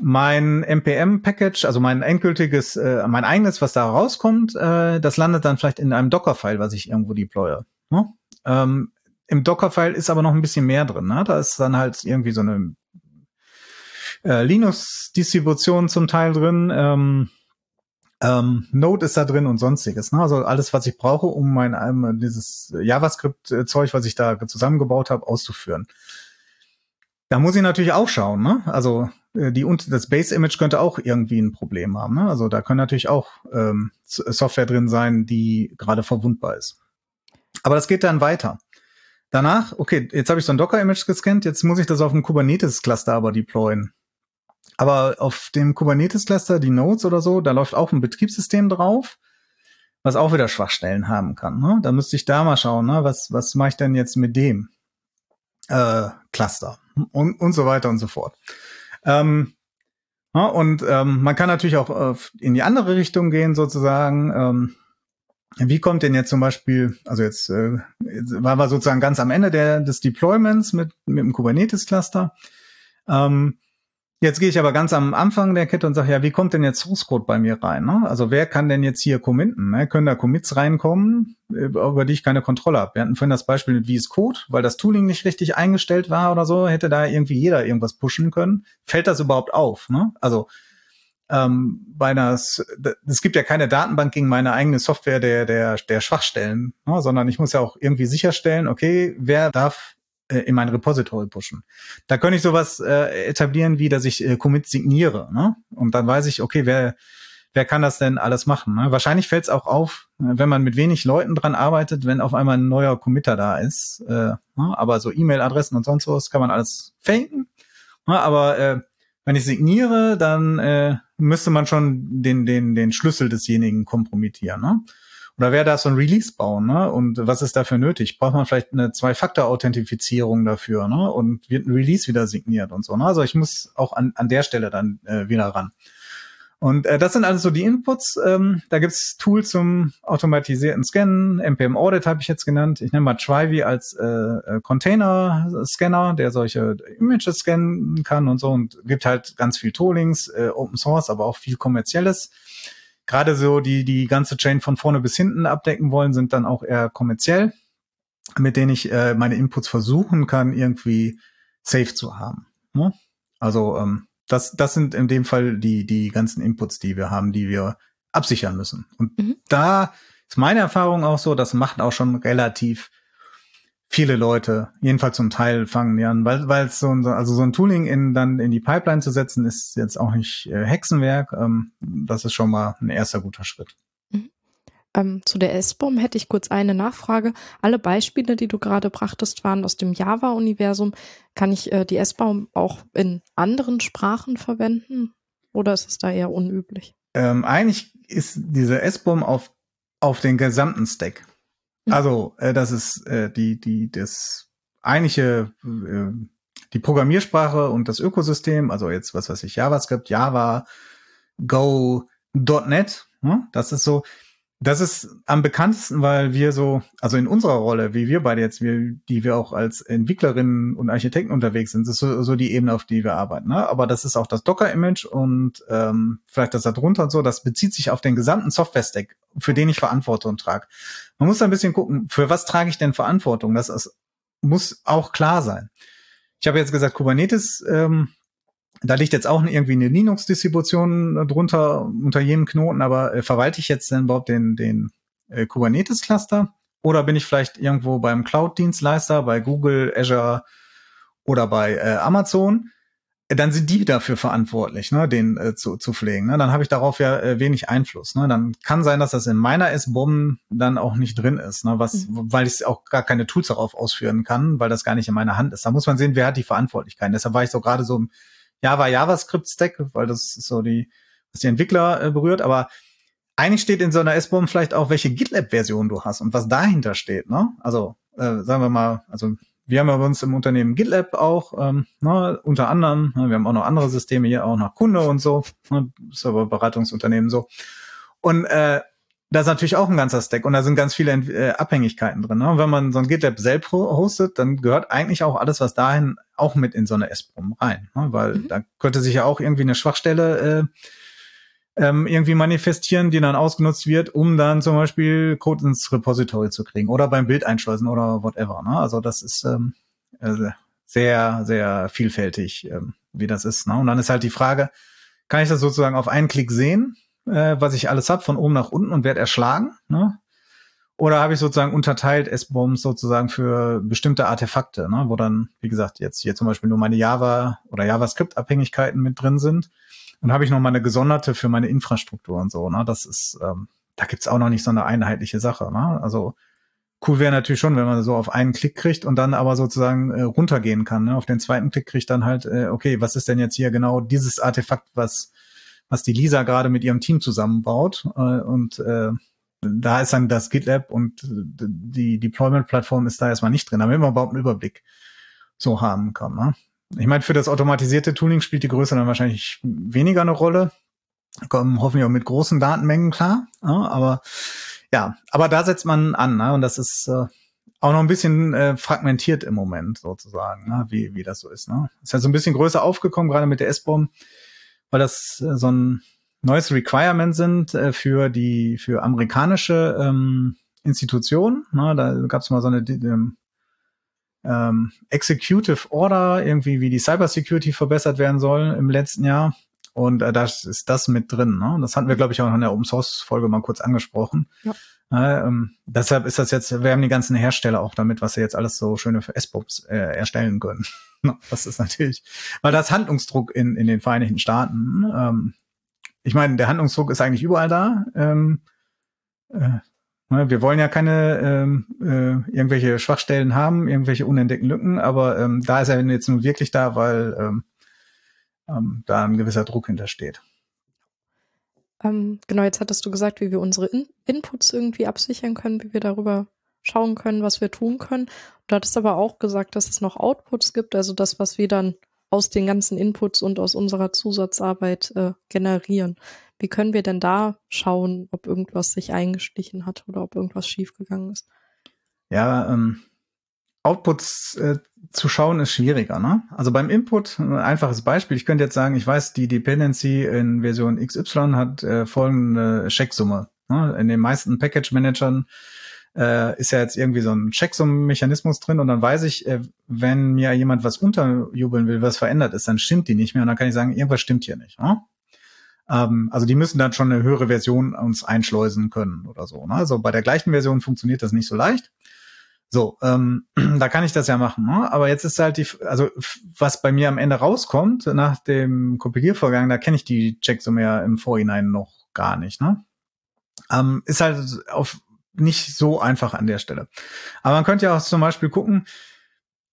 S2: mein NPM-Package, also mein endgültiges, äh, mein eigenes, was da rauskommt, äh, das landet dann vielleicht in einem Docker-File, was ich irgendwo deploye. Ne? Ähm, Im Docker-File ist aber noch ein bisschen mehr drin. Ne? Da ist dann halt irgendwie so eine äh, Linux-Distribution zum Teil drin. Ähm, ähm, Node ist da drin und sonstiges. Ne? Also alles, was ich brauche, um mein ähm, dieses JavaScript-Zeug, was ich da zusammengebaut habe, auszuführen. Da muss ich natürlich auch schauen. Ne? Also äh, die und das Base-Image könnte auch irgendwie ein Problem haben. Ne? Also da können natürlich auch ähm, Software drin sein, die gerade verwundbar ist. Aber das geht dann weiter. Danach, okay, jetzt habe ich so ein Docker-Image gescannt, jetzt muss ich das auf dem Kubernetes-Cluster aber deployen. Aber auf dem Kubernetes-Cluster, die Nodes oder so, da läuft auch ein Betriebssystem drauf, was auch wieder Schwachstellen haben kann. Ne? Da müsste ich da mal schauen, ne? was, was mache ich denn jetzt mit dem äh, Cluster und, und so weiter und so fort. Ähm, ja, und ähm, man kann natürlich auch äh, in die andere Richtung gehen, sozusagen. Ähm, wie kommt denn jetzt zum Beispiel, also jetzt, äh, jetzt waren wir sozusagen ganz am Ende der, des Deployments mit, mit dem Kubernetes-Cluster. Ähm, Jetzt gehe ich aber ganz am Anfang der Kette und sage, ja, wie kommt denn jetzt Source Code bei mir rein? Ne? Also wer kann denn jetzt hier committen? Ne? Können da Commits reinkommen, über die ich keine Kontrolle habe? Wir hatten vorhin das Beispiel mit VS Code, weil das Tooling nicht richtig eingestellt war oder so, hätte da irgendwie jeder irgendwas pushen können. Fällt das überhaupt auf? Ne? Also ähm, bei einer, es gibt ja keine Datenbank gegen meine eigene Software der, der, der Schwachstellen, ne? sondern ich muss ja auch irgendwie sicherstellen, okay, wer darf äh, in mein Repository pushen. Da könnte ich sowas äh, etablieren, wie dass ich äh, Commit signiere. Ne? Und dann weiß ich, okay, wer, wer kann das denn alles machen? Ne? Wahrscheinlich fällt es auch auf, äh, wenn man mit wenig Leuten dran arbeitet, wenn auf einmal ein neuer Committer da ist. Äh, ne? Aber so E-Mail-Adressen und sonst was kann man alles faken. Ne? Aber äh, wenn ich signiere, dann äh, müsste man schon den, den, den Schlüssel desjenigen kompromittieren. Ne? Oder wer darf so ein Release bauen, ne? Und was ist dafür nötig? Braucht man vielleicht eine Zwei-Faktor-Authentifizierung dafür, ne? Und wird ein Release wieder signiert und so, ne? Also ich muss auch an, an der Stelle dann äh, wieder ran. Und äh, das sind alles so die Inputs. Ähm, da gibt's Tools zum automatisierten Scannen. NPM Audit habe ich jetzt genannt. Ich nenne mal Trivy als äh, äh, Container-Scanner, der solche Images scannen kann und so. Und gibt halt ganz viel Toolings, äh, Open Source, aber auch viel kommerzielles gerade so die, die ganze Chain von vorne bis hinten abdecken wollen, sind dann auch eher kommerziell, mit denen ich äh, meine Inputs versuchen kann, irgendwie safe zu haben. Ne? Also ähm, das, das sind in dem Fall die, die ganzen Inputs, die wir haben, die wir absichern müssen. Und mhm. da ist meine Erfahrung auch so, das macht auch schon relativ viele Leute, jedenfalls zum Teil fangen die an, weil weil so ein, also so ein Tooling in dann in die Pipeline zu setzen, ist jetzt auch nicht äh, Hexenwerk. Ähm, das ist schon mal ein erster guter Schritt.
S1: Ähm, zu der S-Bomb hätte ich kurz eine Nachfrage. Alle Beispiele, die du gerade brachtest, waren aus dem Java-Universum. Kann ich äh, die S-Bomb auch in anderen Sprachen verwenden oder ist es da eher unüblich?
S2: Ähm, eigentlich ist diese S-Bomb auf, auf den gesamten Stack. Mhm. Also, äh, das ist äh, die, die, das eigentliche, äh, die Programmiersprache und das Ökosystem, also jetzt, was weiß ich, JavaScript, Java, Go, .NET, ne? das ist so, das ist am bekanntesten, weil wir so, also in unserer Rolle, wie wir beide jetzt, wir, die wir auch als Entwicklerinnen und Architekten unterwegs sind, ist so, so die Ebene, auf die wir arbeiten. Ne? Aber das ist auch das Docker-Image und ähm, vielleicht das da drunter und so, das bezieht sich auf den gesamten Software-Stack, für den ich Verantwortung trage. Man muss ein bisschen gucken, für was trage ich denn Verantwortung? Das ist, muss auch klar sein. Ich habe jetzt gesagt, Kubernetes ähm, da liegt jetzt auch irgendwie eine Linux-Distribution drunter unter jedem Knoten, aber äh, verwalte ich jetzt denn überhaupt den, den äh, Kubernetes-Cluster? Oder bin ich vielleicht irgendwo beim Cloud-Dienstleister, bei Google, Azure oder bei äh, Amazon? Dann sind die dafür verantwortlich, ne, den äh, zu, zu pflegen. Ne? Dann habe ich darauf ja äh, wenig Einfluss. Ne? Dann kann sein, dass das in meiner S-Bomb dann auch nicht drin ist, ne? was, mhm. weil ich auch gar keine Tools darauf ausführen kann, weil das gar nicht in meiner Hand ist. Da muss man sehen, wer hat die Verantwortlichkeit. Deshalb war ich so gerade so im Java JavaScript Stack, weil das ist so die, was die Entwickler äh, berührt, aber eigentlich steht in so einer S-Bomb vielleicht auch, welche GitLab-Version du hast und was dahinter steht, ne? Also, äh, sagen wir mal, also wir haben ja bei uns im Unternehmen GitLab auch, ähm, ne, unter anderem, ne, wir haben auch noch andere Systeme hier, auch nach Kunde und so, ne, Serverberatungsunternehmen so. Und äh, da ist natürlich auch ein ganzer Stack und da sind ganz viele äh, Abhängigkeiten drin. Ne? Und wenn man so ein GitLab selbst hostet, dann gehört eigentlich auch alles, was dahin auch mit in so eine S-Prom rein. Ne? Weil mhm. da könnte sich ja auch irgendwie eine Schwachstelle äh, ähm, irgendwie manifestieren, die dann ausgenutzt wird, um dann zum Beispiel Code ins Repository zu kriegen oder beim Bild einschleusen oder whatever. Ne? Also das ist ähm, äh, sehr, sehr vielfältig, ähm, wie das ist. Ne? Und dann ist halt die Frage, kann ich das sozusagen auf einen Klick sehen? Äh, was ich alles habe, von oben nach unten und werde erschlagen. Ne? Oder habe ich sozusagen unterteilt S-Bombs sozusagen für bestimmte Artefakte, ne? wo dann, wie gesagt, jetzt hier zum Beispiel nur meine Java oder JavaScript-Abhängigkeiten mit drin sind. Und habe ich noch mal eine gesonderte für meine Infrastruktur und so. Ne? Das ist, ähm, da gibt's auch noch nicht so eine einheitliche Sache. Ne? Also cool wäre natürlich schon, wenn man so auf einen Klick kriegt und dann aber sozusagen äh, runtergehen kann. Ne? Auf den zweiten Klick kriegt dann halt, äh, okay, was ist denn jetzt hier genau dieses Artefakt, was was die Lisa gerade mit ihrem Team zusammenbaut. Äh, und äh, da ist dann das GitLab und die Deployment-Plattform ist da erstmal nicht drin, damit man überhaupt einen Überblick so haben kann. Ne? Ich meine, für das automatisierte Tooling spielt die Größe dann wahrscheinlich weniger eine Rolle. Kommen hoffentlich auch mit großen Datenmengen klar. Ja, aber ja, aber da setzt man an, ne? Und das ist äh, auch noch ein bisschen äh, fragmentiert im Moment sozusagen, ne? wie, wie das so ist. Ne? Ist ja so ein bisschen größer aufgekommen, gerade mit der S-Bomb, weil das äh, so ein neues Requirement sind äh, für die für amerikanische ähm, Institutionen. Ne? Da gab es mal so eine ähm, ähm, Executive Order, irgendwie wie die Cybersecurity verbessert werden soll im letzten Jahr. Und äh, da ist das mit drin. Ne? Das hatten wir, glaube ich, auch in der Open Source Folge mal kurz angesprochen. Ja. Äh, ähm, deshalb ist das jetzt, wir haben die ganzen Hersteller auch damit, was sie jetzt alles so schöne für S-Pops äh, erstellen können. das ist natürlich, weil das Handlungsdruck in, in den Vereinigten Staaten, ähm, ich meine, der Handlungsdruck ist eigentlich überall da. Ähm, äh, Ne, wir wollen ja keine ähm, äh, irgendwelche Schwachstellen haben, irgendwelche unentdeckten Lücken, aber ähm, da ist er jetzt nun wirklich da, weil ähm, ähm, da ein gewisser Druck hintersteht.
S1: Ähm, genau, jetzt hattest du gesagt, wie wir unsere In Inputs irgendwie absichern können, wie wir darüber schauen können, was wir tun können. Du hattest aber auch gesagt, dass es noch Outputs gibt, also das, was wir dann aus den ganzen Inputs und aus unserer Zusatzarbeit äh, generieren. Wie können wir denn da schauen, ob irgendwas sich eingeschlichen hat oder ob irgendwas schiefgegangen ist?
S2: Ja, ähm, Outputs äh, zu schauen ist schwieriger. Ne? Also beim Input, ein einfaches Beispiel, ich könnte jetzt sagen, ich weiß, die Dependency in Version XY hat äh, folgende Checksumme. Ne? In den meisten Package-Managern äh, ist ja jetzt irgendwie so ein Checksummenmechanismus drin und dann weiß ich, äh, wenn mir jemand was unterjubeln will, was verändert ist, dann stimmt die nicht mehr und dann kann ich sagen, irgendwas stimmt hier nicht. Ne? Ähm, also die müssen dann schon eine höhere Version uns einschleusen können oder so. Ne? Also bei der gleichen Version funktioniert das nicht so leicht. So, ähm, da kann ich das ja machen. Ne? Aber jetzt ist halt die, also was bei mir am Ende rauskommt nach dem Kompiliervorgang, da kenne ich die Checksumme ja im Vorhinein noch gar nicht. Ne? Ähm, ist halt auf nicht so einfach an der Stelle. Aber man könnte ja auch zum Beispiel gucken,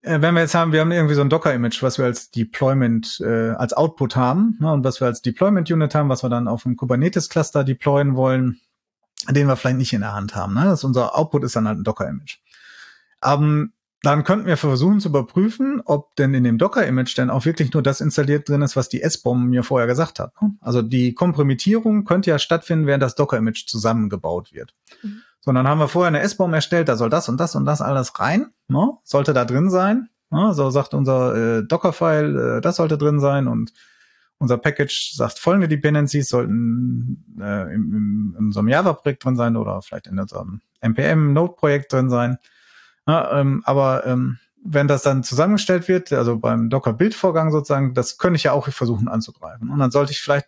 S2: äh, wenn wir jetzt haben, wir haben irgendwie so ein Docker-Image, was wir als Deployment, äh, als Output haben, ne, und was wir als Deployment-Unit haben, was wir dann auf dem Kubernetes-Cluster deployen wollen, den wir vielleicht nicht in der Hand haben. Ne? Das unser Output ist dann halt ein Docker-Image. Ähm, dann könnten wir versuchen zu überprüfen, ob denn in dem Docker-Image denn auch wirklich nur das installiert drin ist, was die S-Bomb mir vorher gesagt hat. Ne? Also die Komprimitierung könnte ja stattfinden, während das Docker-Image zusammengebaut wird. Mhm. So, dann haben wir vorher eine S-Bomb erstellt, da soll das und das und das alles rein, ne? sollte da drin sein. Ne? So sagt unser äh, Docker-File, äh, das sollte drin sein und unser Package sagt, folgende Dependencies sollten äh, im, in unserem Java-Projekt drin sein oder vielleicht in unserem NPM-Node-Projekt drin sein. Ja, ähm, aber ähm, wenn das dann zusammengestellt wird, also beim Docker-Bildvorgang sozusagen, das könnte ich ja auch versuchen anzugreifen. Und dann sollte ich vielleicht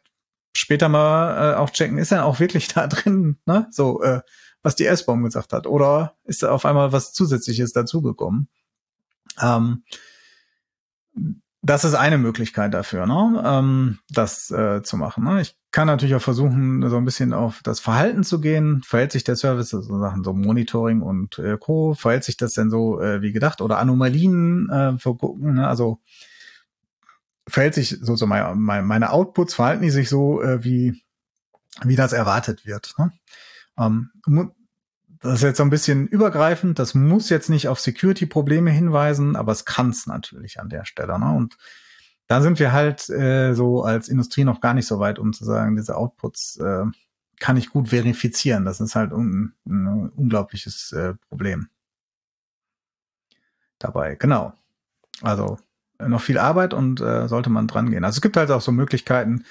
S2: später mal äh, auch checken, ist er auch wirklich da drin, ne? So, äh, was die S-Bomb gesagt hat. Oder ist da auf einmal was Zusätzliches dazugekommen? Ähm, das ist eine Möglichkeit dafür, ne? ähm, das äh, zu machen. Ne? Ich kann natürlich auch versuchen, so ein bisschen auf das Verhalten zu gehen. Verhält sich der Service, so Sachen, so Monitoring und äh, Co. Verhält sich das denn so äh, wie gedacht? Oder Anomalien äh, gucken, ne? Also verhält sich so, so meine, meine Outputs, verhalten die sich so, äh, wie, wie das erwartet wird. Ne? Ähm, das ist jetzt so ein bisschen übergreifend. Das muss jetzt nicht auf Security-Probleme hinweisen, aber es kann es natürlich an der Stelle. Ne? Und da sind wir halt äh, so als Industrie noch gar nicht so weit, um zu sagen, diese Outputs äh, kann ich gut verifizieren. Das ist halt un ein unglaubliches äh, Problem dabei. Genau. Also noch viel Arbeit und äh, sollte man dran gehen. Also es gibt halt auch so Möglichkeiten,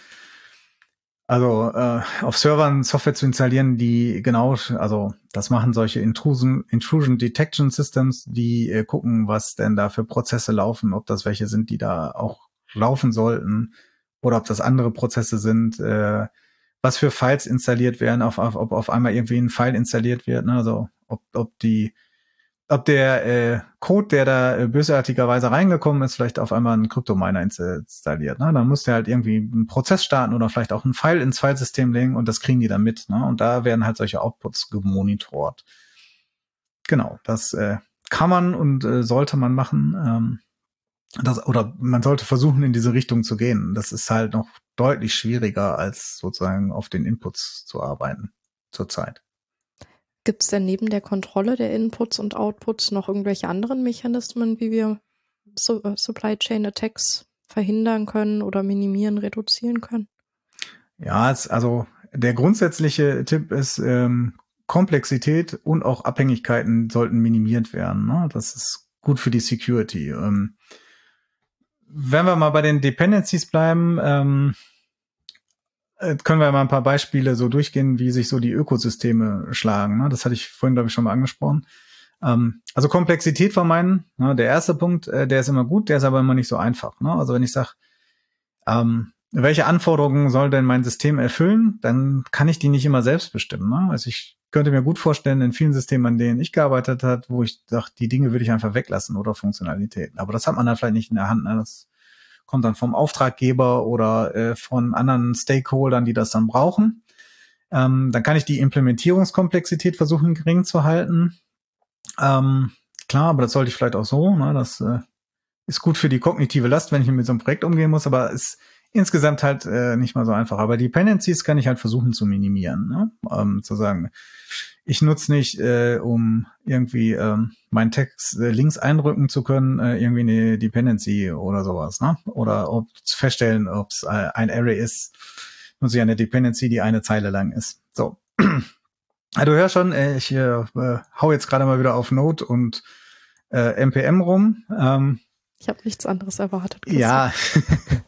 S2: also äh, auf Servern Software zu installieren, die genau, also das machen solche Intrusion, Intrusion Detection Systems, die äh, gucken, was denn da für Prozesse laufen, ob das welche sind, die da auch laufen sollten oder ob das andere Prozesse sind, äh, was für Files installiert werden, auf, auf, ob auf einmal irgendwie ein File installiert wird, ne? also ob, ob die ob der äh, Code, der da äh, bösartigerweise reingekommen ist, vielleicht auf einmal einen Kryptominer installiert. Ne? Dann muss der halt irgendwie einen Prozess starten oder vielleicht auch einen File ins Filesystem legen und das kriegen die dann mit. Ne? Und da werden halt solche Outputs gemonitort. Genau, das äh, kann man und äh, sollte man machen. Ähm, das, oder man sollte versuchen, in diese Richtung zu gehen. Das ist halt noch deutlich schwieriger, als sozusagen auf den Inputs zu arbeiten zurzeit.
S1: Gibt es denn neben der Kontrolle der Inputs und Outputs noch irgendwelche anderen Mechanismen, wie wir so, uh, Supply Chain Attacks verhindern können oder minimieren, reduzieren können?
S2: Ja, es, also der grundsätzliche Tipp ist, ähm, Komplexität und auch Abhängigkeiten sollten minimiert werden. Ne? Das ist gut für die Security. Ähm, wenn wir mal bei den Dependencies bleiben, ähm, äh, können wir mal ein paar Beispiele so durchgehen, wie sich so die Ökosysteme schlagen. Ne? Das hatte ich vorhin, glaube ich, schon mal angesprochen. Ähm, also Komplexität vermeiden, ne? der erste Punkt, äh, der ist immer gut, der ist aber immer nicht so einfach. Ne? Also wenn ich sage, ähm, welche Anforderungen soll denn mein System erfüllen, dann kann ich die nicht immer selbst bestimmen. Ne? Also ich könnte mir gut vorstellen, in vielen Systemen, an denen ich gearbeitet habe, wo ich dachte, die Dinge würde ich einfach weglassen oder Funktionalitäten. Aber das hat man dann vielleicht nicht in der Hand. Ne? Das kommt dann vom Auftraggeber oder äh, von anderen Stakeholdern, die das dann brauchen. Ähm, dann kann ich die Implementierungskomplexität versuchen gering zu halten. Ähm, klar, aber das sollte ich vielleicht auch so. Ne? Das äh, ist gut für die kognitive Last, wenn ich mit so einem Projekt umgehen muss, aber es insgesamt halt äh, nicht mal so einfach. Aber Dependencies kann ich halt versuchen zu minimieren. Ne? Ähm, zu sagen, ich nutze nicht, äh, um irgendwie ähm, meinen Text äh, links einrücken zu können, äh, irgendwie eine Dependency oder sowas, ne? Oder ob zu feststellen, ob es äh, ein Array ist, nutze ich eine Dependency, die eine Zeile lang ist. So. du hörst schon, äh, ich äh, hau jetzt gerade mal wieder auf Node und äh, NPM rum. Ähm,
S1: ich habe nichts anderes erwartet.
S2: Christoph. Ja.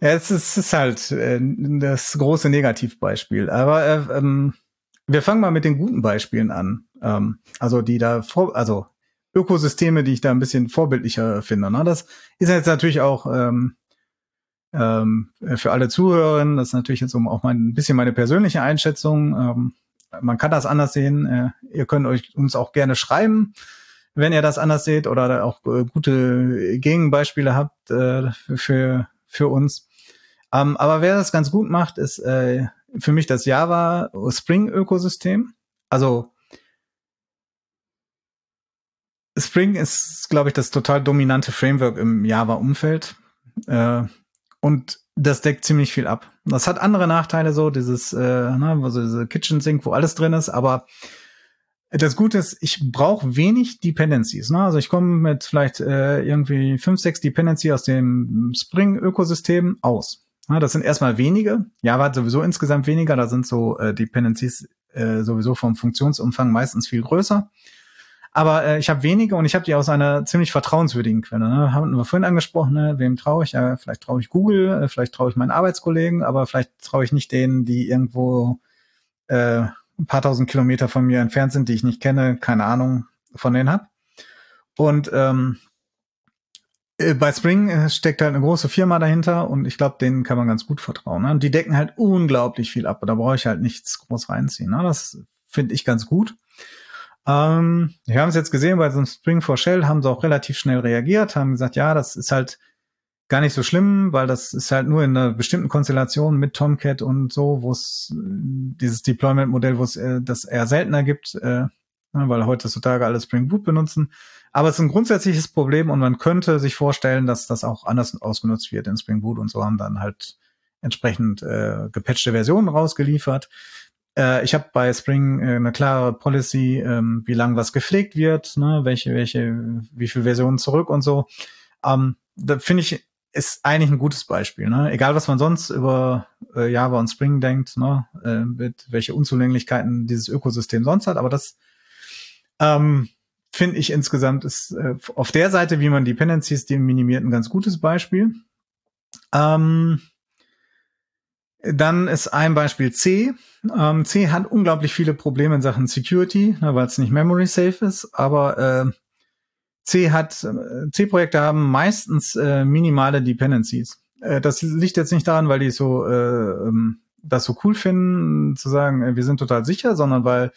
S2: ja, es ist, ist halt äh, das große Negativbeispiel. Aber äh, ähm, wir fangen mal mit den guten Beispielen an. Ähm, also die da vor, also Ökosysteme, die ich da ein bisschen vorbildlicher finde. Ne? Das ist jetzt natürlich auch ähm, ähm, für alle Zuhörerinnen, das ist natürlich jetzt auch mal ein bisschen meine persönliche Einschätzung. Ähm, man kann das anders sehen. Äh, ihr könnt euch uns auch gerne schreiben, wenn ihr das anders seht oder auch äh, gute Gegenbeispiele habt äh, für, für uns. Ähm, aber wer das ganz gut macht, ist äh, für mich das Java Spring Ökosystem. Also Spring ist, glaube ich, das total dominante Framework im Java-Umfeld. Äh, und das deckt ziemlich viel ab. Das hat andere Nachteile, so dieses, äh, ne, also diese Kitchen Sink, wo alles drin ist, aber das Gute ist, ich brauche wenig Dependencies. Ne? Also ich komme mit vielleicht äh, irgendwie fünf, sechs Dependencies aus dem Spring-Ökosystem aus. Ja, das sind erstmal wenige. Java hat sowieso insgesamt weniger. Da sind so äh, Dependencies äh, sowieso vom Funktionsumfang meistens viel größer. Aber äh, ich habe wenige und ich habe die aus einer ziemlich vertrauenswürdigen Quelle. Ne? Haben wir vorhin angesprochen, ne? wem traue ich? Ja, vielleicht traue ich Google, äh, vielleicht traue ich meinen Arbeitskollegen, aber vielleicht traue ich nicht denen, die irgendwo äh, ein paar tausend Kilometer von mir entfernt sind, die ich nicht kenne, keine Ahnung von denen hab. Und ähm, äh, bei Spring äh, steckt halt eine große Firma dahinter und ich glaube, denen kann man ganz gut vertrauen. Ne? Und die decken halt unglaublich viel ab. Da brauche ich halt nichts groß reinziehen. Ne? Das finde ich ganz gut. Ähm, wir haben es jetzt gesehen, bei so einem Spring for Shell haben sie auch relativ schnell reagiert, haben gesagt, ja, das ist halt gar nicht so schlimm, weil das ist halt nur in einer bestimmten Konstellation mit Tomcat und so, wo es äh, dieses Deployment-Modell, wo es äh, das eher seltener gibt, äh, ne, weil heutzutage alle Spring Boot benutzen. Aber es ist ein grundsätzliches Problem und man könnte sich vorstellen, dass das auch anders ausgenutzt wird in Spring Boot und so haben dann halt entsprechend äh, gepatchte Versionen rausgeliefert. Äh, ich habe bei Spring äh, eine klare Policy, ähm, wie lang was gepflegt wird, ne, welche, welche, wie viele Versionen zurück und so. Ähm, da finde ich, ist eigentlich ein gutes Beispiel. Ne? Egal, was man sonst über äh, Java und Spring denkt, ne, äh, mit welche Unzulänglichkeiten dieses Ökosystem sonst hat, aber das ähm, finde ich insgesamt ist äh, auf der Seite, wie man Dependencies minimiert, ein ganz gutes Beispiel. Ähm, dann ist ein Beispiel C. Ähm, C hat unglaublich viele Probleme in Sachen Security, ne, weil es nicht memory safe ist, aber äh, C hat äh, C-Projekte haben meistens äh, minimale Dependencies. Äh, das liegt jetzt nicht daran, weil die so äh, ähm, das so cool finden, zu sagen, äh, wir sind total sicher, sondern weil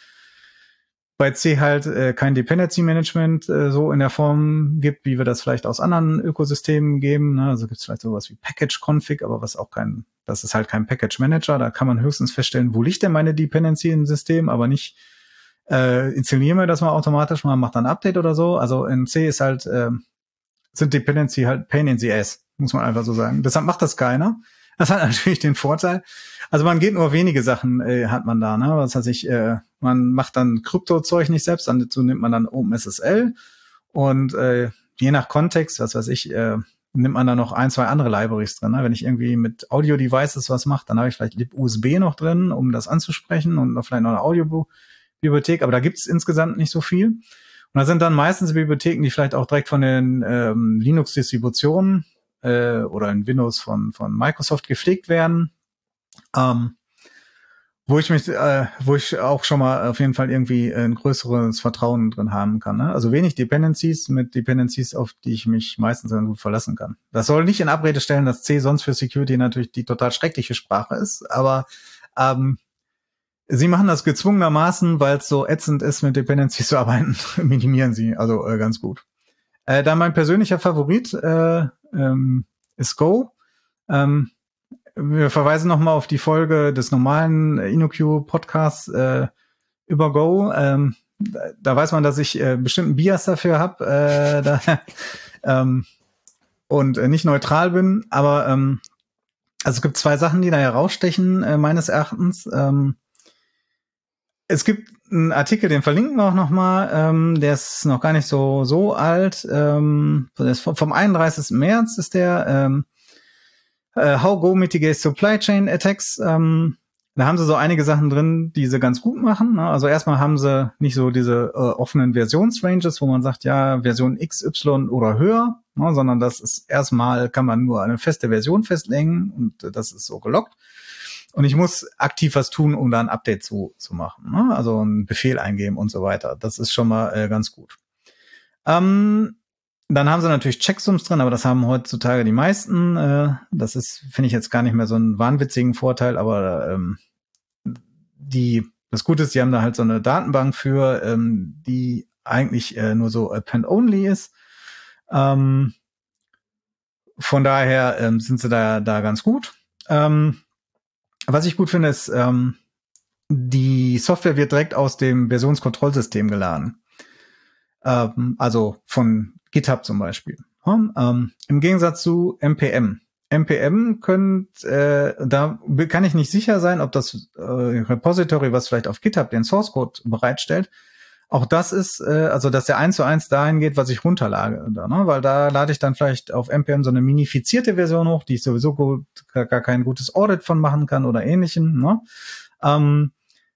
S2: bei C halt äh, kein Dependency Management äh, so in der Form gibt, wie wir das vielleicht aus anderen Ökosystemen geben. Ne? Also gibt es vielleicht sowas wie Package Config, aber was auch kein, das ist halt kein Package Manager. Da kann man höchstens feststellen, wo liegt denn meine Dependency im System, aber nicht äh, installieren wir das mal automatisch mal, macht dann Update oder so. Also in C ist halt, äh, sind Dependency halt Pain in the Ass, muss man einfach so sagen. Deshalb macht das keiner. Das hat natürlich den Vorteil. Also man geht nur wenige Sachen, äh, hat man da, ne? Was heißt ich, äh, man macht dann Kryptozeug nicht selbst, dazu nimmt man dann OpenSSL und äh, je nach Kontext, was weiß ich, äh, nimmt man da noch ein, zwei andere Libraries drin. Ne? Wenn ich irgendwie mit Audio-Devices was mache, dann habe ich vielleicht libUSB noch drin, um das anzusprechen und vielleicht noch eine Audio Bibliothek, aber da gibt es insgesamt nicht so viel. Und da sind dann meistens Bibliotheken, die vielleicht auch direkt von den ähm, Linux-Distributionen äh, oder in Windows von, von Microsoft gepflegt werden. Ähm, wo ich mich, äh, wo ich auch schon mal auf jeden Fall irgendwie ein größeres Vertrauen drin haben kann. Ne? Also wenig Dependencies mit Dependencies, auf die ich mich meistens dann gut verlassen kann. Das soll nicht in Abrede stellen, dass C sonst für Security natürlich die total schreckliche Sprache ist, aber ähm, sie machen das gezwungenermaßen, weil es so ätzend ist, mit Dependencies zu arbeiten, minimieren sie also äh, ganz gut. Äh, da mein persönlicher Favorit äh, ähm, ist Go. Ähm, wir verweisen nochmal auf die Folge des normalen InnoQ Podcasts äh, über Go. Ähm, da weiß man, dass ich äh, bestimmten Bias dafür habe äh, da, ähm, und äh, nicht neutral bin. Aber ähm, also es gibt zwei Sachen, die da herausstechen, äh, meines Erachtens. Ähm, es gibt einen Artikel, den verlinken wir auch nochmal, ähm, der ist noch gar nicht so, so alt. Ähm, vom 31. März ist der. Ähm, äh, How Go Mitigates Supply Chain Attacks. Ähm, da haben sie so einige Sachen drin, die sie ganz gut machen. Ne? Also erstmal haben sie nicht so diese äh, offenen Versionsranges, wo man sagt, ja, Version X, Y oder höher, ne? sondern das ist erstmal kann man nur eine feste Version festlegen und äh, das ist so gelockt. Und ich muss aktiv was tun, um da ein Update zu, zu machen. Ne? Also einen Befehl eingeben und so weiter. Das ist schon mal äh, ganz gut. Ähm, dann haben sie natürlich Checksums drin, aber das haben heutzutage die meisten. Äh, das ist, finde ich jetzt gar nicht mehr so einen wahnwitzigen Vorteil, aber ähm, die, das Gute ist, die haben da halt so eine Datenbank für, ähm, die eigentlich äh, nur so append-only ist. Ähm, von daher ähm, sind sie da, da ganz gut. Ähm, was ich gut finde, ist, ähm, die Software wird direkt aus dem Versionskontrollsystem geladen. Ähm, also von GitHub zum Beispiel. Ähm, Im Gegensatz zu NPM. NPM könnt, äh, da kann ich nicht sicher sein, ob das äh, Repository, was vielleicht auf GitHub den Source Code bereitstellt, auch das ist, äh, also dass der eins zu eins dahin geht, was ich runterlage, da, ne? weil da lade ich dann vielleicht auf NPM so eine minifizierte Version hoch, die ich sowieso gut, gar, kein gutes Audit von machen kann oder ähnlichem. Ne? Ähm,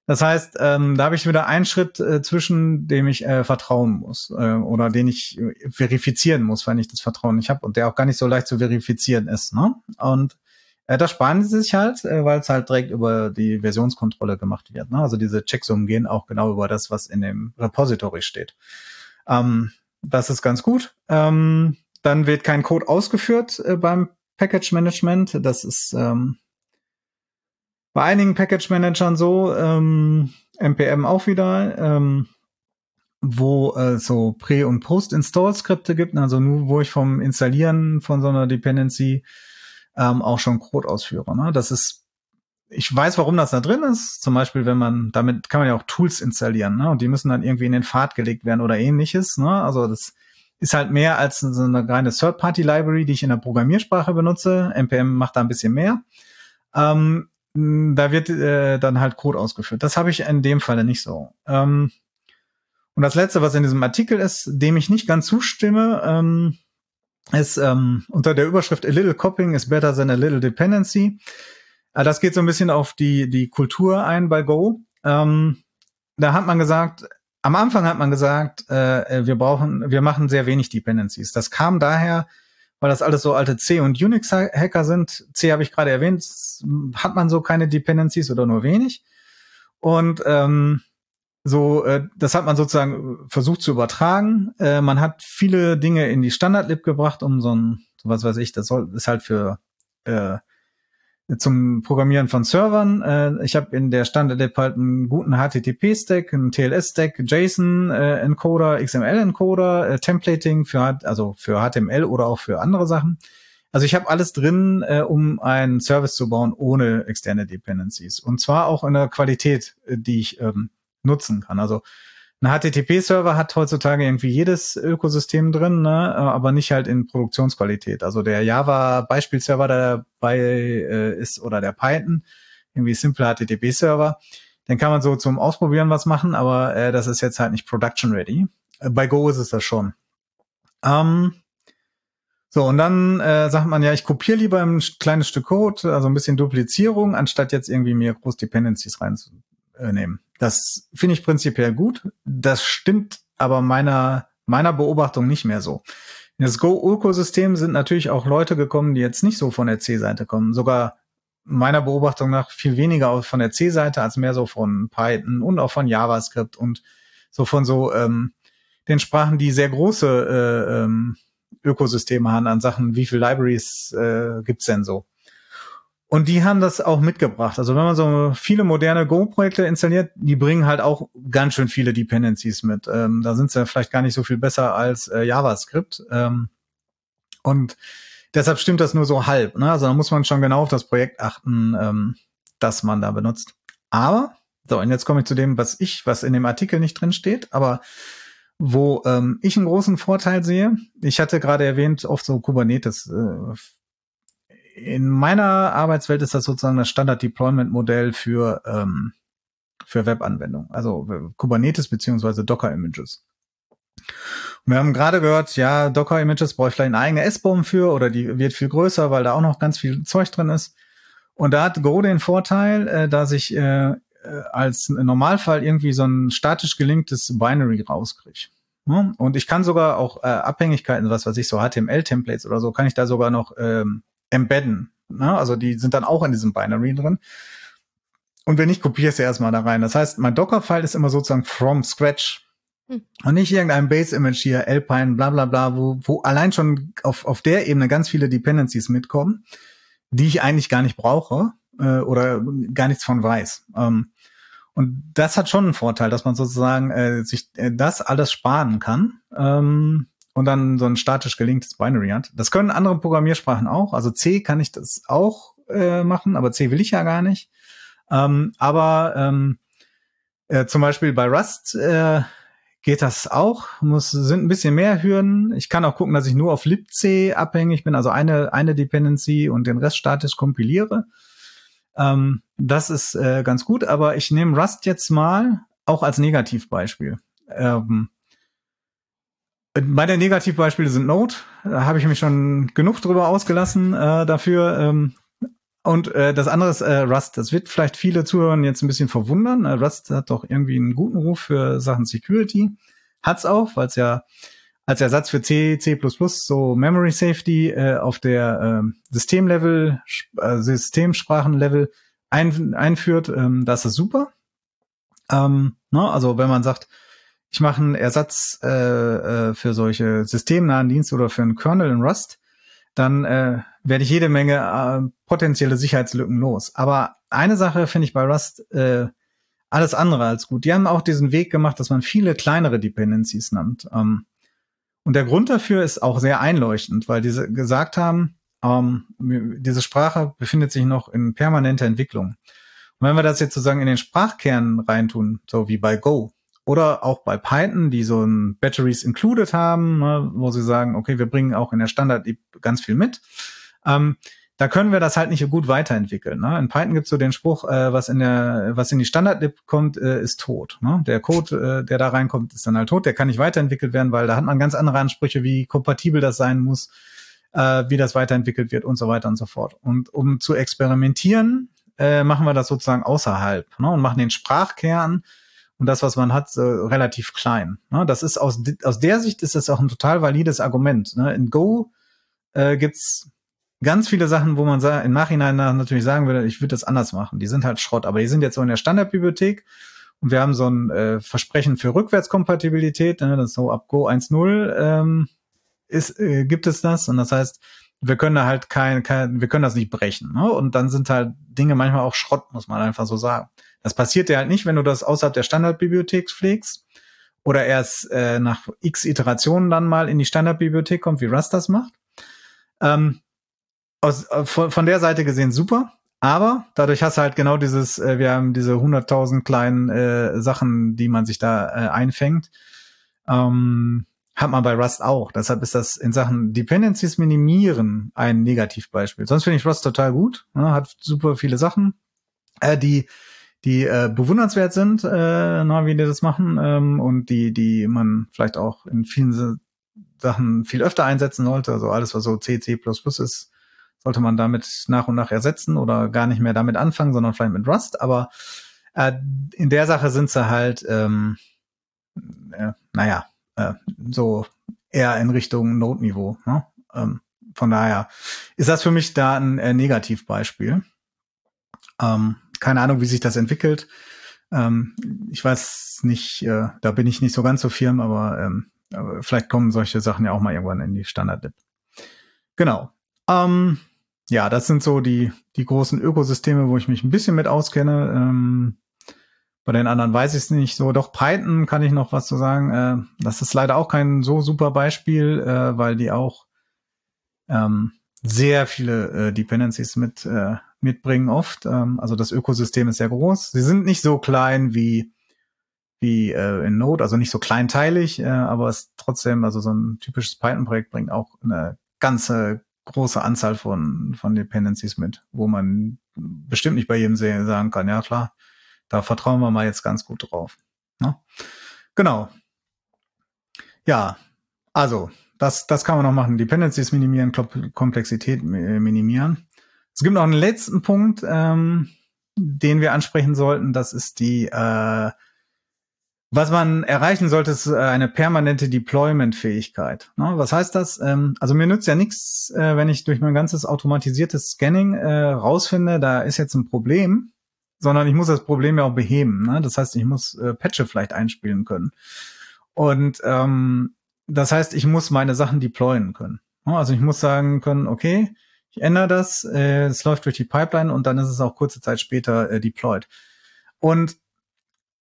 S2: das heißt, ähm, da habe ich wieder einen Schritt äh, zwischen, dem ich äh, vertrauen muss äh, oder den ich äh, verifizieren muss, wenn ich das Vertrauen nicht habe und der auch gar nicht so leicht zu verifizieren ist. Ne? Und äh, da sparen sie sich halt, äh, weil es halt direkt über die Versionskontrolle gemacht wird. Ne? Also diese Checksummen gehen auch genau über das, was in dem Repository steht. Ähm, das ist ganz gut. Ähm, dann wird kein Code ausgeführt äh, beim Package Management. Das ist ähm, bei einigen Package Managern so, ähm, NPM auch wieder, ähm, wo äh, so Pre- und Post-Install-Skripte gibt, also nur wo ich vom Installieren von so einer Dependency ähm, auch schon Code ausführe. Ne? Das ist, ich weiß, warum das da drin ist. Zum Beispiel, wenn man, damit kann man ja auch Tools installieren, ne? Und die müssen dann irgendwie in den Pfad gelegt werden oder ähnliches. Ne? Also das ist halt mehr als so eine reine Third-Party-Library, die ich in der Programmiersprache benutze. NPM macht da ein bisschen mehr. Ähm, da wird äh, dann halt Code ausgeführt. Das habe ich in dem Falle nicht so. Ähm, und das letzte, was in diesem Artikel ist, dem ich nicht ganz zustimme, ähm, ist ähm, unter der Überschrift A little copying is better than a little dependency. Äh, das geht so ein bisschen auf die, die Kultur ein bei Go. Ähm, da hat man gesagt, am Anfang hat man gesagt, äh, wir brauchen, wir machen sehr wenig Dependencies. Das kam daher, weil das alles so alte C- und Unix-Hacker sind. C habe ich gerade erwähnt, hat man so keine Dependencies oder nur wenig. Und ähm, so, äh, das hat man sozusagen versucht zu übertragen. Äh, man hat viele Dinge in die Standard-Lib gebracht, um so ein, so was weiß ich, das soll, ist halt für äh, zum Programmieren von Servern. Äh, ich habe in der Standard-Lib halt einen guten HTTP-Stack, einen TLS-Stack, JSON-Encoder, äh, XML-Encoder, äh, Templating für also für HTML oder auch für andere Sachen. Also ich habe alles drin, äh, um einen Service zu bauen ohne externe Dependencies. Und zwar auch in der Qualität, äh, die ich ähm, nutzen kann. Also ein HTTP-Server hat heutzutage irgendwie jedes Ökosystem drin, ne? aber nicht halt in Produktionsqualität. Also der Java-Beispielserver, der dabei äh, ist, oder der Python, irgendwie simple HTTP-Server, den kann man so zum Ausprobieren was machen, aber äh, das ist jetzt halt nicht production ready. Äh, bei Go ist es das schon. Ähm, so, und dann äh, sagt man ja, ich kopiere lieber ein kleines Stück Code, also ein bisschen Duplizierung, anstatt jetzt irgendwie mir groß Dependencies rein nehmen. Das finde ich prinzipiell gut. Das stimmt aber meiner, meiner Beobachtung nicht mehr so. In das Go-Ökosystem sind natürlich auch Leute gekommen, die jetzt nicht so von der C-Seite kommen. Sogar meiner Beobachtung nach viel weniger von der C-Seite als mehr so von Python und auch von JavaScript und so von so ähm, den Sprachen, die sehr große äh, ähm, Ökosysteme haben an Sachen, wie viel Libraries äh, gibt's denn so? Und die haben das auch mitgebracht. Also wenn man so viele moderne Go-Projekte installiert, die bringen halt auch ganz schön viele Dependencies mit. Ähm, da sind sie vielleicht gar nicht so viel besser als äh, JavaScript. Ähm, und deshalb stimmt das nur so halb. Ne? Also da muss man schon genau auf das Projekt achten, ähm, das man da benutzt. Aber, so, und jetzt komme ich zu dem, was ich, was in dem Artikel nicht drin steht, aber wo ähm, ich einen großen Vorteil sehe. Ich hatte gerade erwähnt, oft so Kubernetes. Äh, in meiner Arbeitswelt ist das sozusagen das Standard-Deployment-Modell für, ähm, für Webanwendungen, also Kubernetes beziehungsweise Docker-Images. Wir haben gerade gehört, ja, Docker-Images brauche ich vielleicht eine eigene S-Bomb für oder die wird viel größer, weil da auch noch ganz viel Zeug drin ist. Und da hat Go den Vorteil, äh, dass ich äh, äh als Normalfall irgendwie so ein statisch gelinktes Binary rauskriege. Und ich kann sogar auch äh, Abhängigkeiten, was weiß ich, so HTML-Templates oder so, kann ich da sogar noch ähm, embedden. Ne? Also die sind dann auch in diesem Binary drin. Und wenn ich kopiere es erstmal da rein. Das heißt, mein Docker-File ist immer sozusagen from scratch. Hm. Und nicht irgendein Base-Image hier, Alpine, bla bla bla, wo, wo allein schon auf, auf der Ebene ganz viele Dependencies mitkommen, die ich eigentlich gar nicht brauche äh, oder gar nichts von weiß. Ähm, und das hat schon einen Vorteil, dass man sozusagen äh, sich äh, das alles sparen kann. Ähm, und dann so ein statisch gelinktes Binary hat. Das können andere Programmiersprachen auch. Also C kann ich das auch äh, machen, aber C will ich ja gar nicht. Ähm, aber ähm, äh, zum Beispiel bei Rust äh, geht das auch. Muss sind ein bisschen mehr Hürden. Ich kann auch gucken, dass ich nur auf libc abhängig bin, also eine eine Dependency und den Rest statisch kompiliere. Ähm, das ist äh, ganz gut, aber ich nehme Rust jetzt mal auch als Negativbeispiel. Ähm, meine Negativbeispiele sind Node. Da habe ich mich schon genug drüber ausgelassen äh, dafür. Ähm, und äh, das andere ist äh, Rust. Das wird vielleicht viele Zuhörer jetzt ein bisschen verwundern. Äh, Rust hat doch irgendwie einen guten Ruf für Sachen Security. Hat's auch, weil es ja als Ersatz für C, C++ so Memory Safety äh, auf der äh, Systemlevel, äh, Systemsprachenlevel ein, einführt. Ähm, das ist super. Ähm, ne? Also wenn man sagt, ich mache einen Ersatz äh, äh, für solche systemnahen Dienste oder für einen Kernel in Rust, dann äh, werde ich jede Menge äh, potenzielle Sicherheitslücken los. Aber eine Sache finde ich bei Rust äh, alles andere als gut. Die haben auch diesen Weg gemacht, dass man viele kleinere Dependencies nimmt. Ähm, und der Grund dafür ist auch sehr einleuchtend, weil diese gesagt haben, ähm, diese Sprache befindet sich noch in permanenter Entwicklung. Und wenn wir das jetzt sozusagen in den Sprachkern reintun, so wie bei Go, oder auch bei Python, die so ein Batteries included haben, ne, wo sie sagen, okay, wir bringen auch in der Standard ganz viel mit. Ähm, da können wir das halt nicht so gut weiterentwickeln. Ne? In Python gibt es so den Spruch, äh, was in der, was in die Standard-Lib kommt, äh, ist tot. Ne? Der Code, äh, der da reinkommt, ist dann halt tot. Der kann nicht weiterentwickelt werden, weil da hat man ganz andere Ansprüche, wie kompatibel das sein muss, äh, wie das weiterentwickelt wird und so weiter und so fort. Und um zu experimentieren, äh, machen wir das sozusagen außerhalb ne? und machen den Sprachkern und das, was man hat, äh, relativ klein. Ne? Das ist aus, aus der Sicht ist das auch ein total valides Argument. Ne? In Go äh, gibt's ganz viele Sachen, wo man im Nachhinein natürlich sagen würde, ich würde das anders machen. Die sind halt Schrott, aber die sind jetzt so in der Standardbibliothek und wir haben so ein äh, Versprechen für Rückwärtskompatibilität, ne? das so ab Go 1.0 ähm, ist, äh, gibt es das und das heißt, wir können da halt kein, kein wir können das nicht brechen. Ne? Und dann sind halt Dinge manchmal auch Schrott, muss man einfach so sagen. Das passiert ja halt nicht, wenn du das außerhalb der Standardbibliothek pflegst oder erst äh, nach x Iterationen dann mal in die Standardbibliothek kommt, wie Rust das macht. Ähm, aus, äh, von, von der Seite gesehen super, aber dadurch hast du halt genau dieses, äh, wir haben diese 100.000 kleinen äh, Sachen, die man sich da äh, einfängt. Ähm, hat man bei Rust auch. Deshalb ist das in Sachen Dependencies minimieren ein Negativbeispiel. Sonst finde ich Rust total gut. Ne? Hat super viele Sachen, äh, die die äh, bewundernswert sind, äh, na, wie die das machen ähm, und die, die man vielleicht auch in vielen Sachen viel öfter einsetzen sollte. Also alles, was so C, C++ ist, sollte man damit nach und nach ersetzen oder gar nicht mehr damit anfangen, sondern vielleicht mit Rust. Aber Äh, in der Sache sind sie halt, ähm, äh, naja, äh, so eher in Richtung Notniveau. Ne? Ähm, von daher ist das für mich da ein äh, Negativbeispiel. Ähm, keine Ahnung, wie sich das entwickelt. Ähm, ich weiß nicht, äh, da bin ich nicht so ganz so firm, aber, ähm, vielleicht kommen solche Sachen ja auch mal irgendwann in die Standard-Lib. Genau. Ähm, ja, das sind so die, die großen Ökosysteme, wo ich mich ein bisschen mit auskenne. Ähm, bei den anderen weiß ich es nicht so. Doch Python kann ich noch was zu sagen. Äh, das ist leider auch kein so super Beispiel, äh, weil die auch ähm, sehr viele äh, Dependencies mit äh, mitbringen oft. Ähm, also das Ökosystem ist sehr groß. Sie sind nicht so klein wie wie äh, in Node, also nicht so kleinteilig, äh, aber es trotzdem, also so ein typisches Python-Projekt bringt auch eine ganze große Anzahl von von Dependencies mit, wo man bestimmt nicht bei jedem sagen kann, ja klar, da vertrauen wir mal jetzt ganz gut drauf. Ne? Genau. Ja, also das, das kann man noch machen. Dependencies minimieren, Komplexität minimieren. Es gibt noch einen letzten Punkt, ähm, den wir ansprechen sollten. Das ist die, äh, was man erreichen sollte, ist äh, eine permanente Deployment-Fähigkeit. Ne? Was heißt das? Ähm, also mir nützt ja nichts, äh, wenn ich durch mein ganzes automatisiertes Scanning äh, rausfinde, da ist jetzt ein Problem, sondern ich muss das Problem ja auch beheben. Ne? Das heißt, ich muss äh, Patche vielleicht einspielen können. Und ähm, das heißt, ich muss meine Sachen deployen können. Ne? Also ich muss sagen können, okay, ich ändere das, äh, es läuft durch die Pipeline und dann ist es auch kurze Zeit später äh, deployed. Und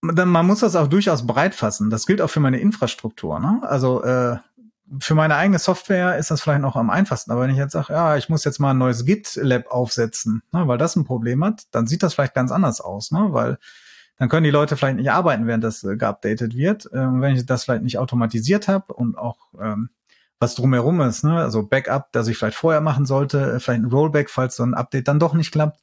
S2: dann, man muss das auch durchaus breit fassen. Das gilt auch für meine Infrastruktur. Ne? Also äh, für meine eigene Software ist das vielleicht noch am einfachsten. Aber wenn ich jetzt sage, ja, ich muss jetzt mal ein neues GitLab aufsetzen, ne, weil das ein Problem hat, dann sieht das vielleicht ganz anders aus, ne? weil dann können die Leute vielleicht nicht arbeiten, während das äh, geupdatet wird. Ähm, wenn ich das vielleicht nicht automatisiert habe und auch ähm, was drumherum ist, ne? also Backup, das ich vielleicht vorher machen sollte, äh, vielleicht ein Rollback, falls so ein Update dann doch nicht klappt,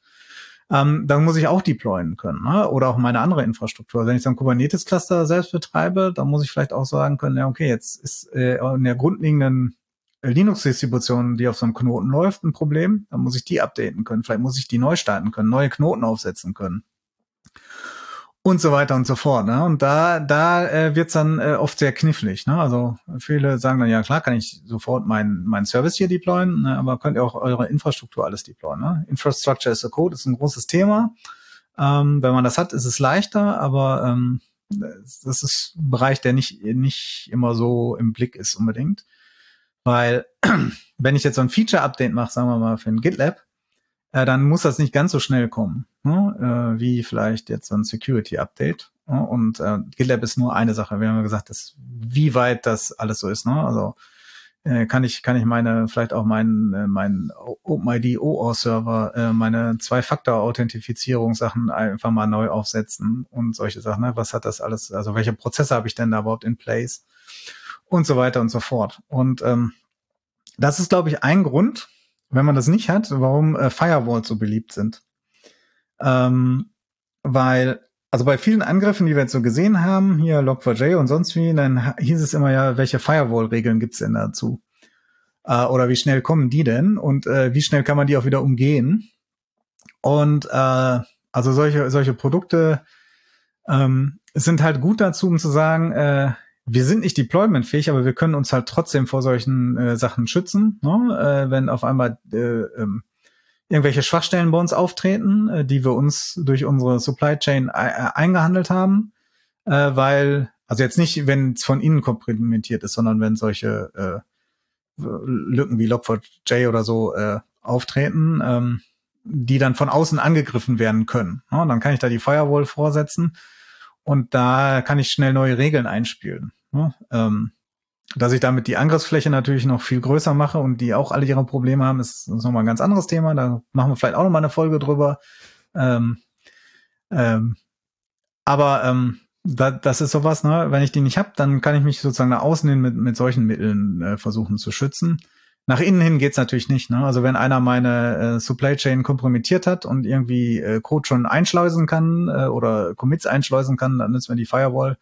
S2: ähm, dann muss ich auch deployen können. Ne? Oder auch meine andere Infrastruktur. Wenn ich so ein Kubernetes-Cluster selbst betreibe, dann muss ich vielleicht auch sagen können, ja, okay, jetzt ist äh, in der grundlegenden Linux-Distribution, die auf so einem Knoten läuft, ein Problem. Dann muss ich die updaten können. Vielleicht muss ich die neu starten können, neue Knoten aufsetzen können und so weiter und so fort. Ne? Und da, da äh, wird's dann äh, oft sehr knifflig. Ne? Also viele sagen dann, ja klar, kann ich sofort meinen mein Service hier deployen, ne? aber könnt ihr auch eure Infrastruktur alles deployen. Ne? Infrastructure as a Code ist ein großes Thema. Ähm, wenn man das hat, ist es leichter, aber ähm, das ist ein Bereich, der nicht, nicht immer so im Blick ist unbedingt. Weil wenn ich jetzt so ein Feature-Update mache, sagen wir mal für ein GitLab, äh, dann muss das nicht ganz so schnell kommen, ne? äh, wie vielleicht jetzt ein Security-Update. Ne? Und äh, GitLab ist nur eine Sache. Wir haben ja gesagt, dass, wie weit das alles so ist. Ne? Also äh, kann ich kann ich meine vielleicht auch meinen äh, meinen OpenID OAuth Server äh, meine Zwei-Faktor-Authentifizierung Sachen einfach mal neu aufsetzen und solche Sachen. Ne? Was hat das alles? Also welche Prozesse habe ich denn da überhaupt in place und so weiter und so fort. Und ähm, das ist glaube ich ein Grund, wenn man das nicht hat, warum äh, Firewalls so beliebt sind. Ähm, weil, also bei vielen Angriffen, die wir jetzt so gesehen haben, hier Log4j und sonst wie, dann hieß es immer ja, welche Firewall-Regeln gibt's denn dazu? Äh, oder wie schnell kommen die denn? Und äh, wie schnell kann man die auch wieder umgehen? Und äh, also solche, solche Produkte ähm, sind halt gut dazu, um zu sagen, äh, wir sind nicht deploymentfähig, aber wir können uns halt trotzdem vor solchen äh, Sachen schützen, ne? äh, wenn auf einmal äh, ähm, irgendwelche Schwachstellen bei uns auftreten, äh, die wir uns durch unsere Supply Chain e eingehandelt haben, äh, weil also jetzt nicht, wenn es von innen komprimiert ist, sondern wenn solche äh, Lücken wie Log4j oder so äh, auftreten, ähm, die dann von außen angegriffen werden können. Ne? Dann kann ich da die Firewall vorsetzen und da kann ich schnell neue Regeln einspielen. Ne? Ähm, dass ich damit die Angriffsfläche natürlich noch viel größer mache und die auch alle ihre Probleme haben, ist, ist nochmal ein ganz anderes Thema. Da machen wir vielleicht auch nochmal eine Folge drüber. Ähm, ähm, aber ähm, da, das ist sowas, ne? wenn ich die nicht habe, dann kann ich mich sozusagen nach außen hin mit, mit solchen Mitteln äh, versuchen zu schützen. Nach innen hin geht's natürlich nicht. Ne? Also wenn einer meine äh, Supply Chain kompromittiert hat und irgendwie äh, Code schon einschleusen kann äh, oder Commits einschleusen kann, dann nützt mir die Firewall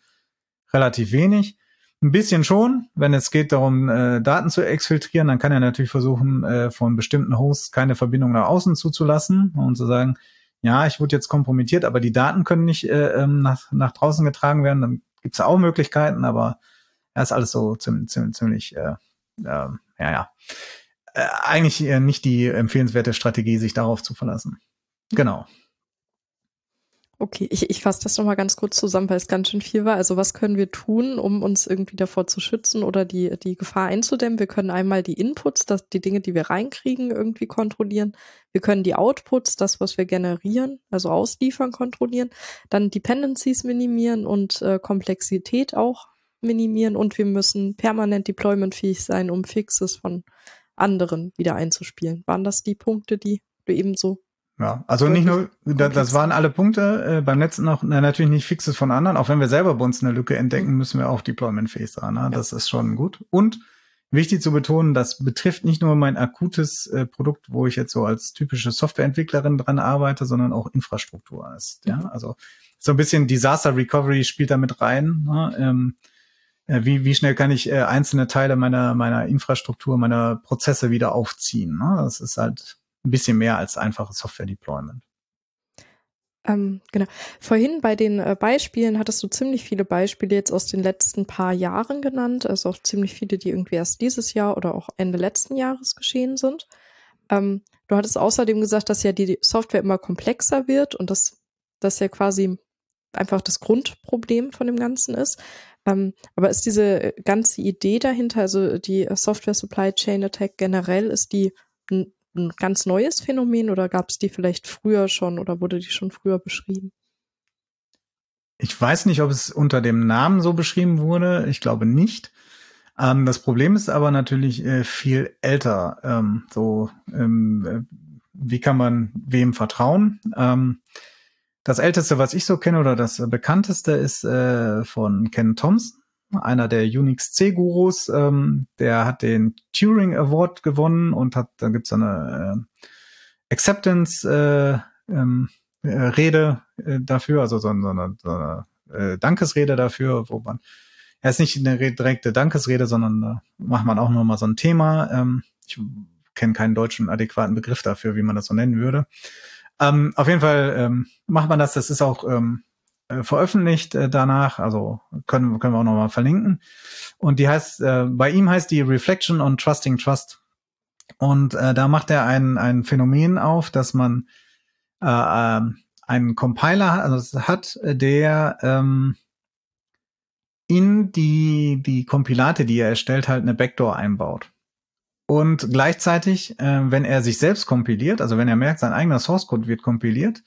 S2: relativ wenig. Ein bisschen schon, wenn es geht darum, äh, Daten zu exfiltrieren, dann kann er natürlich versuchen, äh, von bestimmten Hosts keine Verbindung nach außen zuzulassen und zu sagen, ja, ich wurde jetzt kompromittiert, aber die Daten können nicht äh, ähm, nach, nach draußen getragen werden, dann gibt's auch Möglichkeiten, aber ja, ist alles so ziemlich, ziemlich, ziemlich äh, ja, ja. Äh, eigentlich äh, nicht die empfehlenswerte Strategie, sich darauf zu verlassen. Genau.
S1: Okay, ich, ich fasse das nochmal ganz kurz zusammen, weil es ganz schön viel war. Also was können wir tun, um uns irgendwie davor zu schützen oder die, die Gefahr einzudämmen? Wir können einmal die Inputs, das, die Dinge, die wir reinkriegen, irgendwie kontrollieren. Wir können die Outputs, das, was wir generieren, also ausliefern, kontrollieren. Dann Dependencies minimieren und äh, Komplexität auch minimieren. Und wir müssen permanent deploymentfähig sein, um Fixes von anderen wieder einzuspielen. Waren das die Punkte, die du eben so
S2: ja, also nicht nur, da, das waren alle Punkte, äh, beim letzten noch na, natürlich nicht Fixes von anderen, auch wenn wir selber bei uns eine Lücke entdecken, mhm. müssen wir auch deployment-fähig sein. Ne? Ja. Das ist schon gut. Und wichtig zu betonen, das betrifft nicht nur mein akutes äh, Produkt, wo ich jetzt so als typische Softwareentwicklerin dran arbeite, sondern auch Infrastruktur ist. Mhm. Ja, also so ein bisschen Disaster Recovery spielt da mit rein. Ne? Ähm, äh, wie, wie schnell kann ich äh, einzelne Teile meiner, meiner Infrastruktur, meiner Prozesse wieder aufziehen? Ne? Das ist halt ein bisschen mehr als einfaches Software-Deployment.
S1: Ähm, genau. Vorhin bei den äh, Beispielen hattest du ziemlich viele Beispiele jetzt aus den letzten paar Jahren genannt, also auch ziemlich viele, die irgendwie erst dieses Jahr oder auch Ende letzten Jahres geschehen sind. Ähm, du hattest außerdem gesagt, dass ja die Software immer komplexer wird und dass das ja quasi einfach das Grundproblem von dem Ganzen ist. Ähm, aber ist diese ganze Idee dahinter, also die Software Supply Chain Attack generell, ist die ein ganz neues Phänomen oder gab es die vielleicht früher schon oder wurde die schon früher beschrieben?
S2: Ich weiß nicht, ob es unter dem Namen so beschrieben wurde. Ich glaube nicht. Ähm, das Problem ist aber natürlich äh, viel älter. Ähm, so, ähm, äh, wie kann man wem vertrauen? Das älteste, was ich so kenne oder das bekannteste ist äh, von Ken Thompson einer der Unix C-Gurus, ähm, der hat den Turing Award gewonnen und hat, da gibt's eine äh, Acceptance äh, ähm, äh, Rede äh, dafür, also so, so eine, so eine äh, Dankesrede dafür, wo man, er ist nicht eine direkte Dankesrede, sondern äh, macht man auch nochmal so ein Thema. Ähm, ich kenne keinen deutschen adäquaten Begriff dafür, wie man das so nennen würde. Ähm, auf jeden Fall ähm, macht man das, das ist auch ähm, äh, veröffentlicht äh, danach, also können, können wir auch nochmal verlinken. Und die heißt, äh, bei ihm heißt die Reflection on Trusting Trust. Und äh, da macht er ein, ein Phänomen auf, dass man äh, äh, einen Compiler also hat, der ähm, in die, die Kompilate, die er erstellt, halt eine Backdoor einbaut. Und gleichzeitig, äh, wenn er sich selbst kompiliert, also wenn er merkt, sein eigener Source Code wird kompiliert,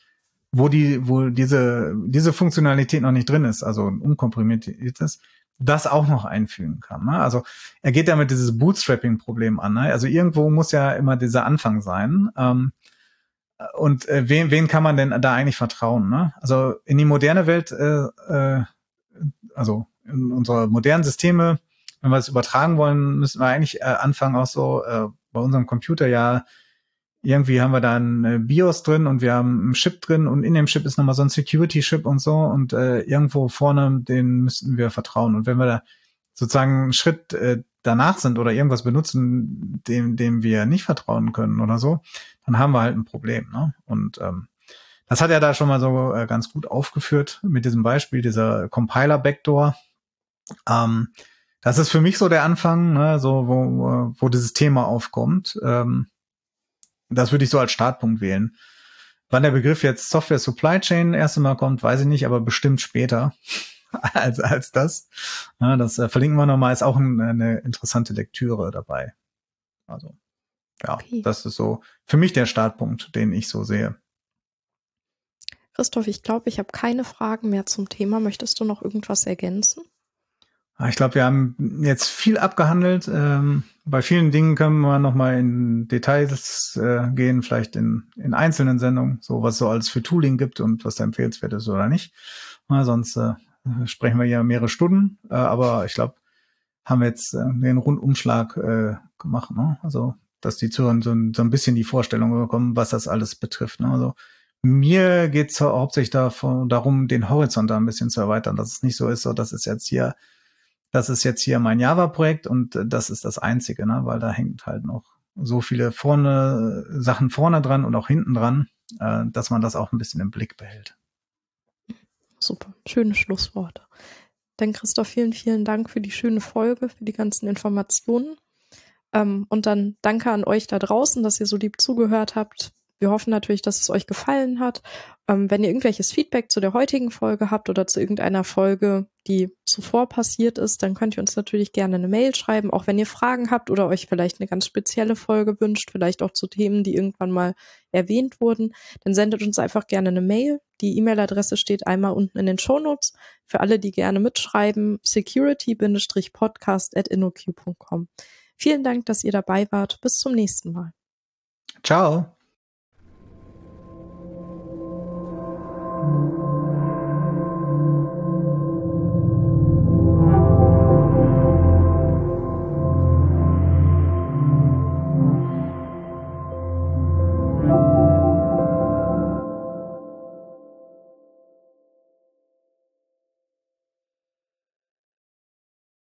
S2: wo die, wo diese, diese Funktionalität noch nicht drin ist, also unkomprimiertes, das auch noch einfügen kann. Ne? Also er geht damit dieses Bootstrapping-Problem an. Ne? Also irgendwo muss ja immer dieser Anfang sein. Ähm, und äh, wen, wen kann man denn da eigentlich vertrauen? Ne? Also in die moderne Welt, äh, äh, also in unsere modernen Systeme, wenn wir es übertragen wollen, müssen wir eigentlich äh, anfangen auch so äh, bei unserem Computer ja irgendwie haben wir da ein BIOS drin und wir haben einen Chip drin und in dem Chip ist nochmal so ein Security-Chip und so und äh, irgendwo vorne, den müssten wir vertrauen. Und wenn wir da sozusagen einen Schritt äh, danach sind oder irgendwas benutzen, dem, dem wir nicht vertrauen können oder so, dann haben wir halt ein Problem. Ne? Und ähm, das hat er da schon mal so äh, ganz gut aufgeführt mit diesem Beispiel, dieser Compiler-Backdoor. Ähm, das ist für mich so der Anfang, ne, so wo, wo dieses Thema aufkommt. Ähm, das würde ich so als Startpunkt wählen. Wann der Begriff jetzt Software Supply Chain erst einmal kommt, weiß ich nicht, aber bestimmt später als, als das. Ja, das äh, verlinken wir nochmal, ist auch ein, eine interessante Lektüre dabei. Also, ja, okay. das ist so für mich der Startpunkt, den ich so sehe.
S1: Christoph, ich glaube, ich habe keine Fragen mehr zum Thema. Möchtest du noch irgendwas ergänzen?
S2: Ah, ich glaube, wir haben jetzt viel abgehandelt. Ähm, bei vielen Dingen können wir noch mal in Details äh, gehen, vielleicht in, in einzelnen Sendungen, so was so alles für Tooling gibt und was da empfehlenswert ist oder nicht. Na, sonst äh, sprechen wir ja mehrere Stunden. Äh, aber ich glaube, haben wir jetzt äh, den Rundumschlag äh, gemacht. Ne? Also, dass die Zuhörer so, ein bisschen die Vorstellung bekommen, was das alles betrifft. Ne? Also mir geht es hauptsächlich davon, darum, den Horizont da ein bisschen zu erweitern, dass es nicht so ist, so dass es jetzt hier das ist jetzt hier mein Java-Projekt und äh, das ist das einzige, ne? weil da hängt halt noch so viele vorne Sachen vorne dran und auch hinten dran, äh, dass man das auch ein bisschen im Blick behält.
S1: Super, schöne Schlussworte. Dann Christoph, vielen, vielen Dank für die schöne Folge, für die ganzen Informationen. Ähm, und dann danke an euch da draußen, dass ihr so lieb zugehört habt. Wir hoffen natürlich, dass es euch gefallen hat. Ähm, wenn ihr irgendwelches Feedback zu der heutigen Folge habt oder zu irgendeiner Folge, die zuvor passiert ist, dann könnt ihr uns natürlich gerne eine Mail schreiben, auch wenn ihr Fragen habt oder euch vielleicht eine ganz spezielle Folge wünscht, vielleicht auch zu Themen, die irgendwann mal erwähnt wurden. Dann sendet uns einfach gerne eine Mail. Die E-Mail-Adresse steht einmal unten in den Shownotes. Für alle, die gerne mitschreiben, security-podcast.innoq.com. Vielen Dank, dass ihr dabei wart. Bis zum nächsten Mal.
S2: Ciao.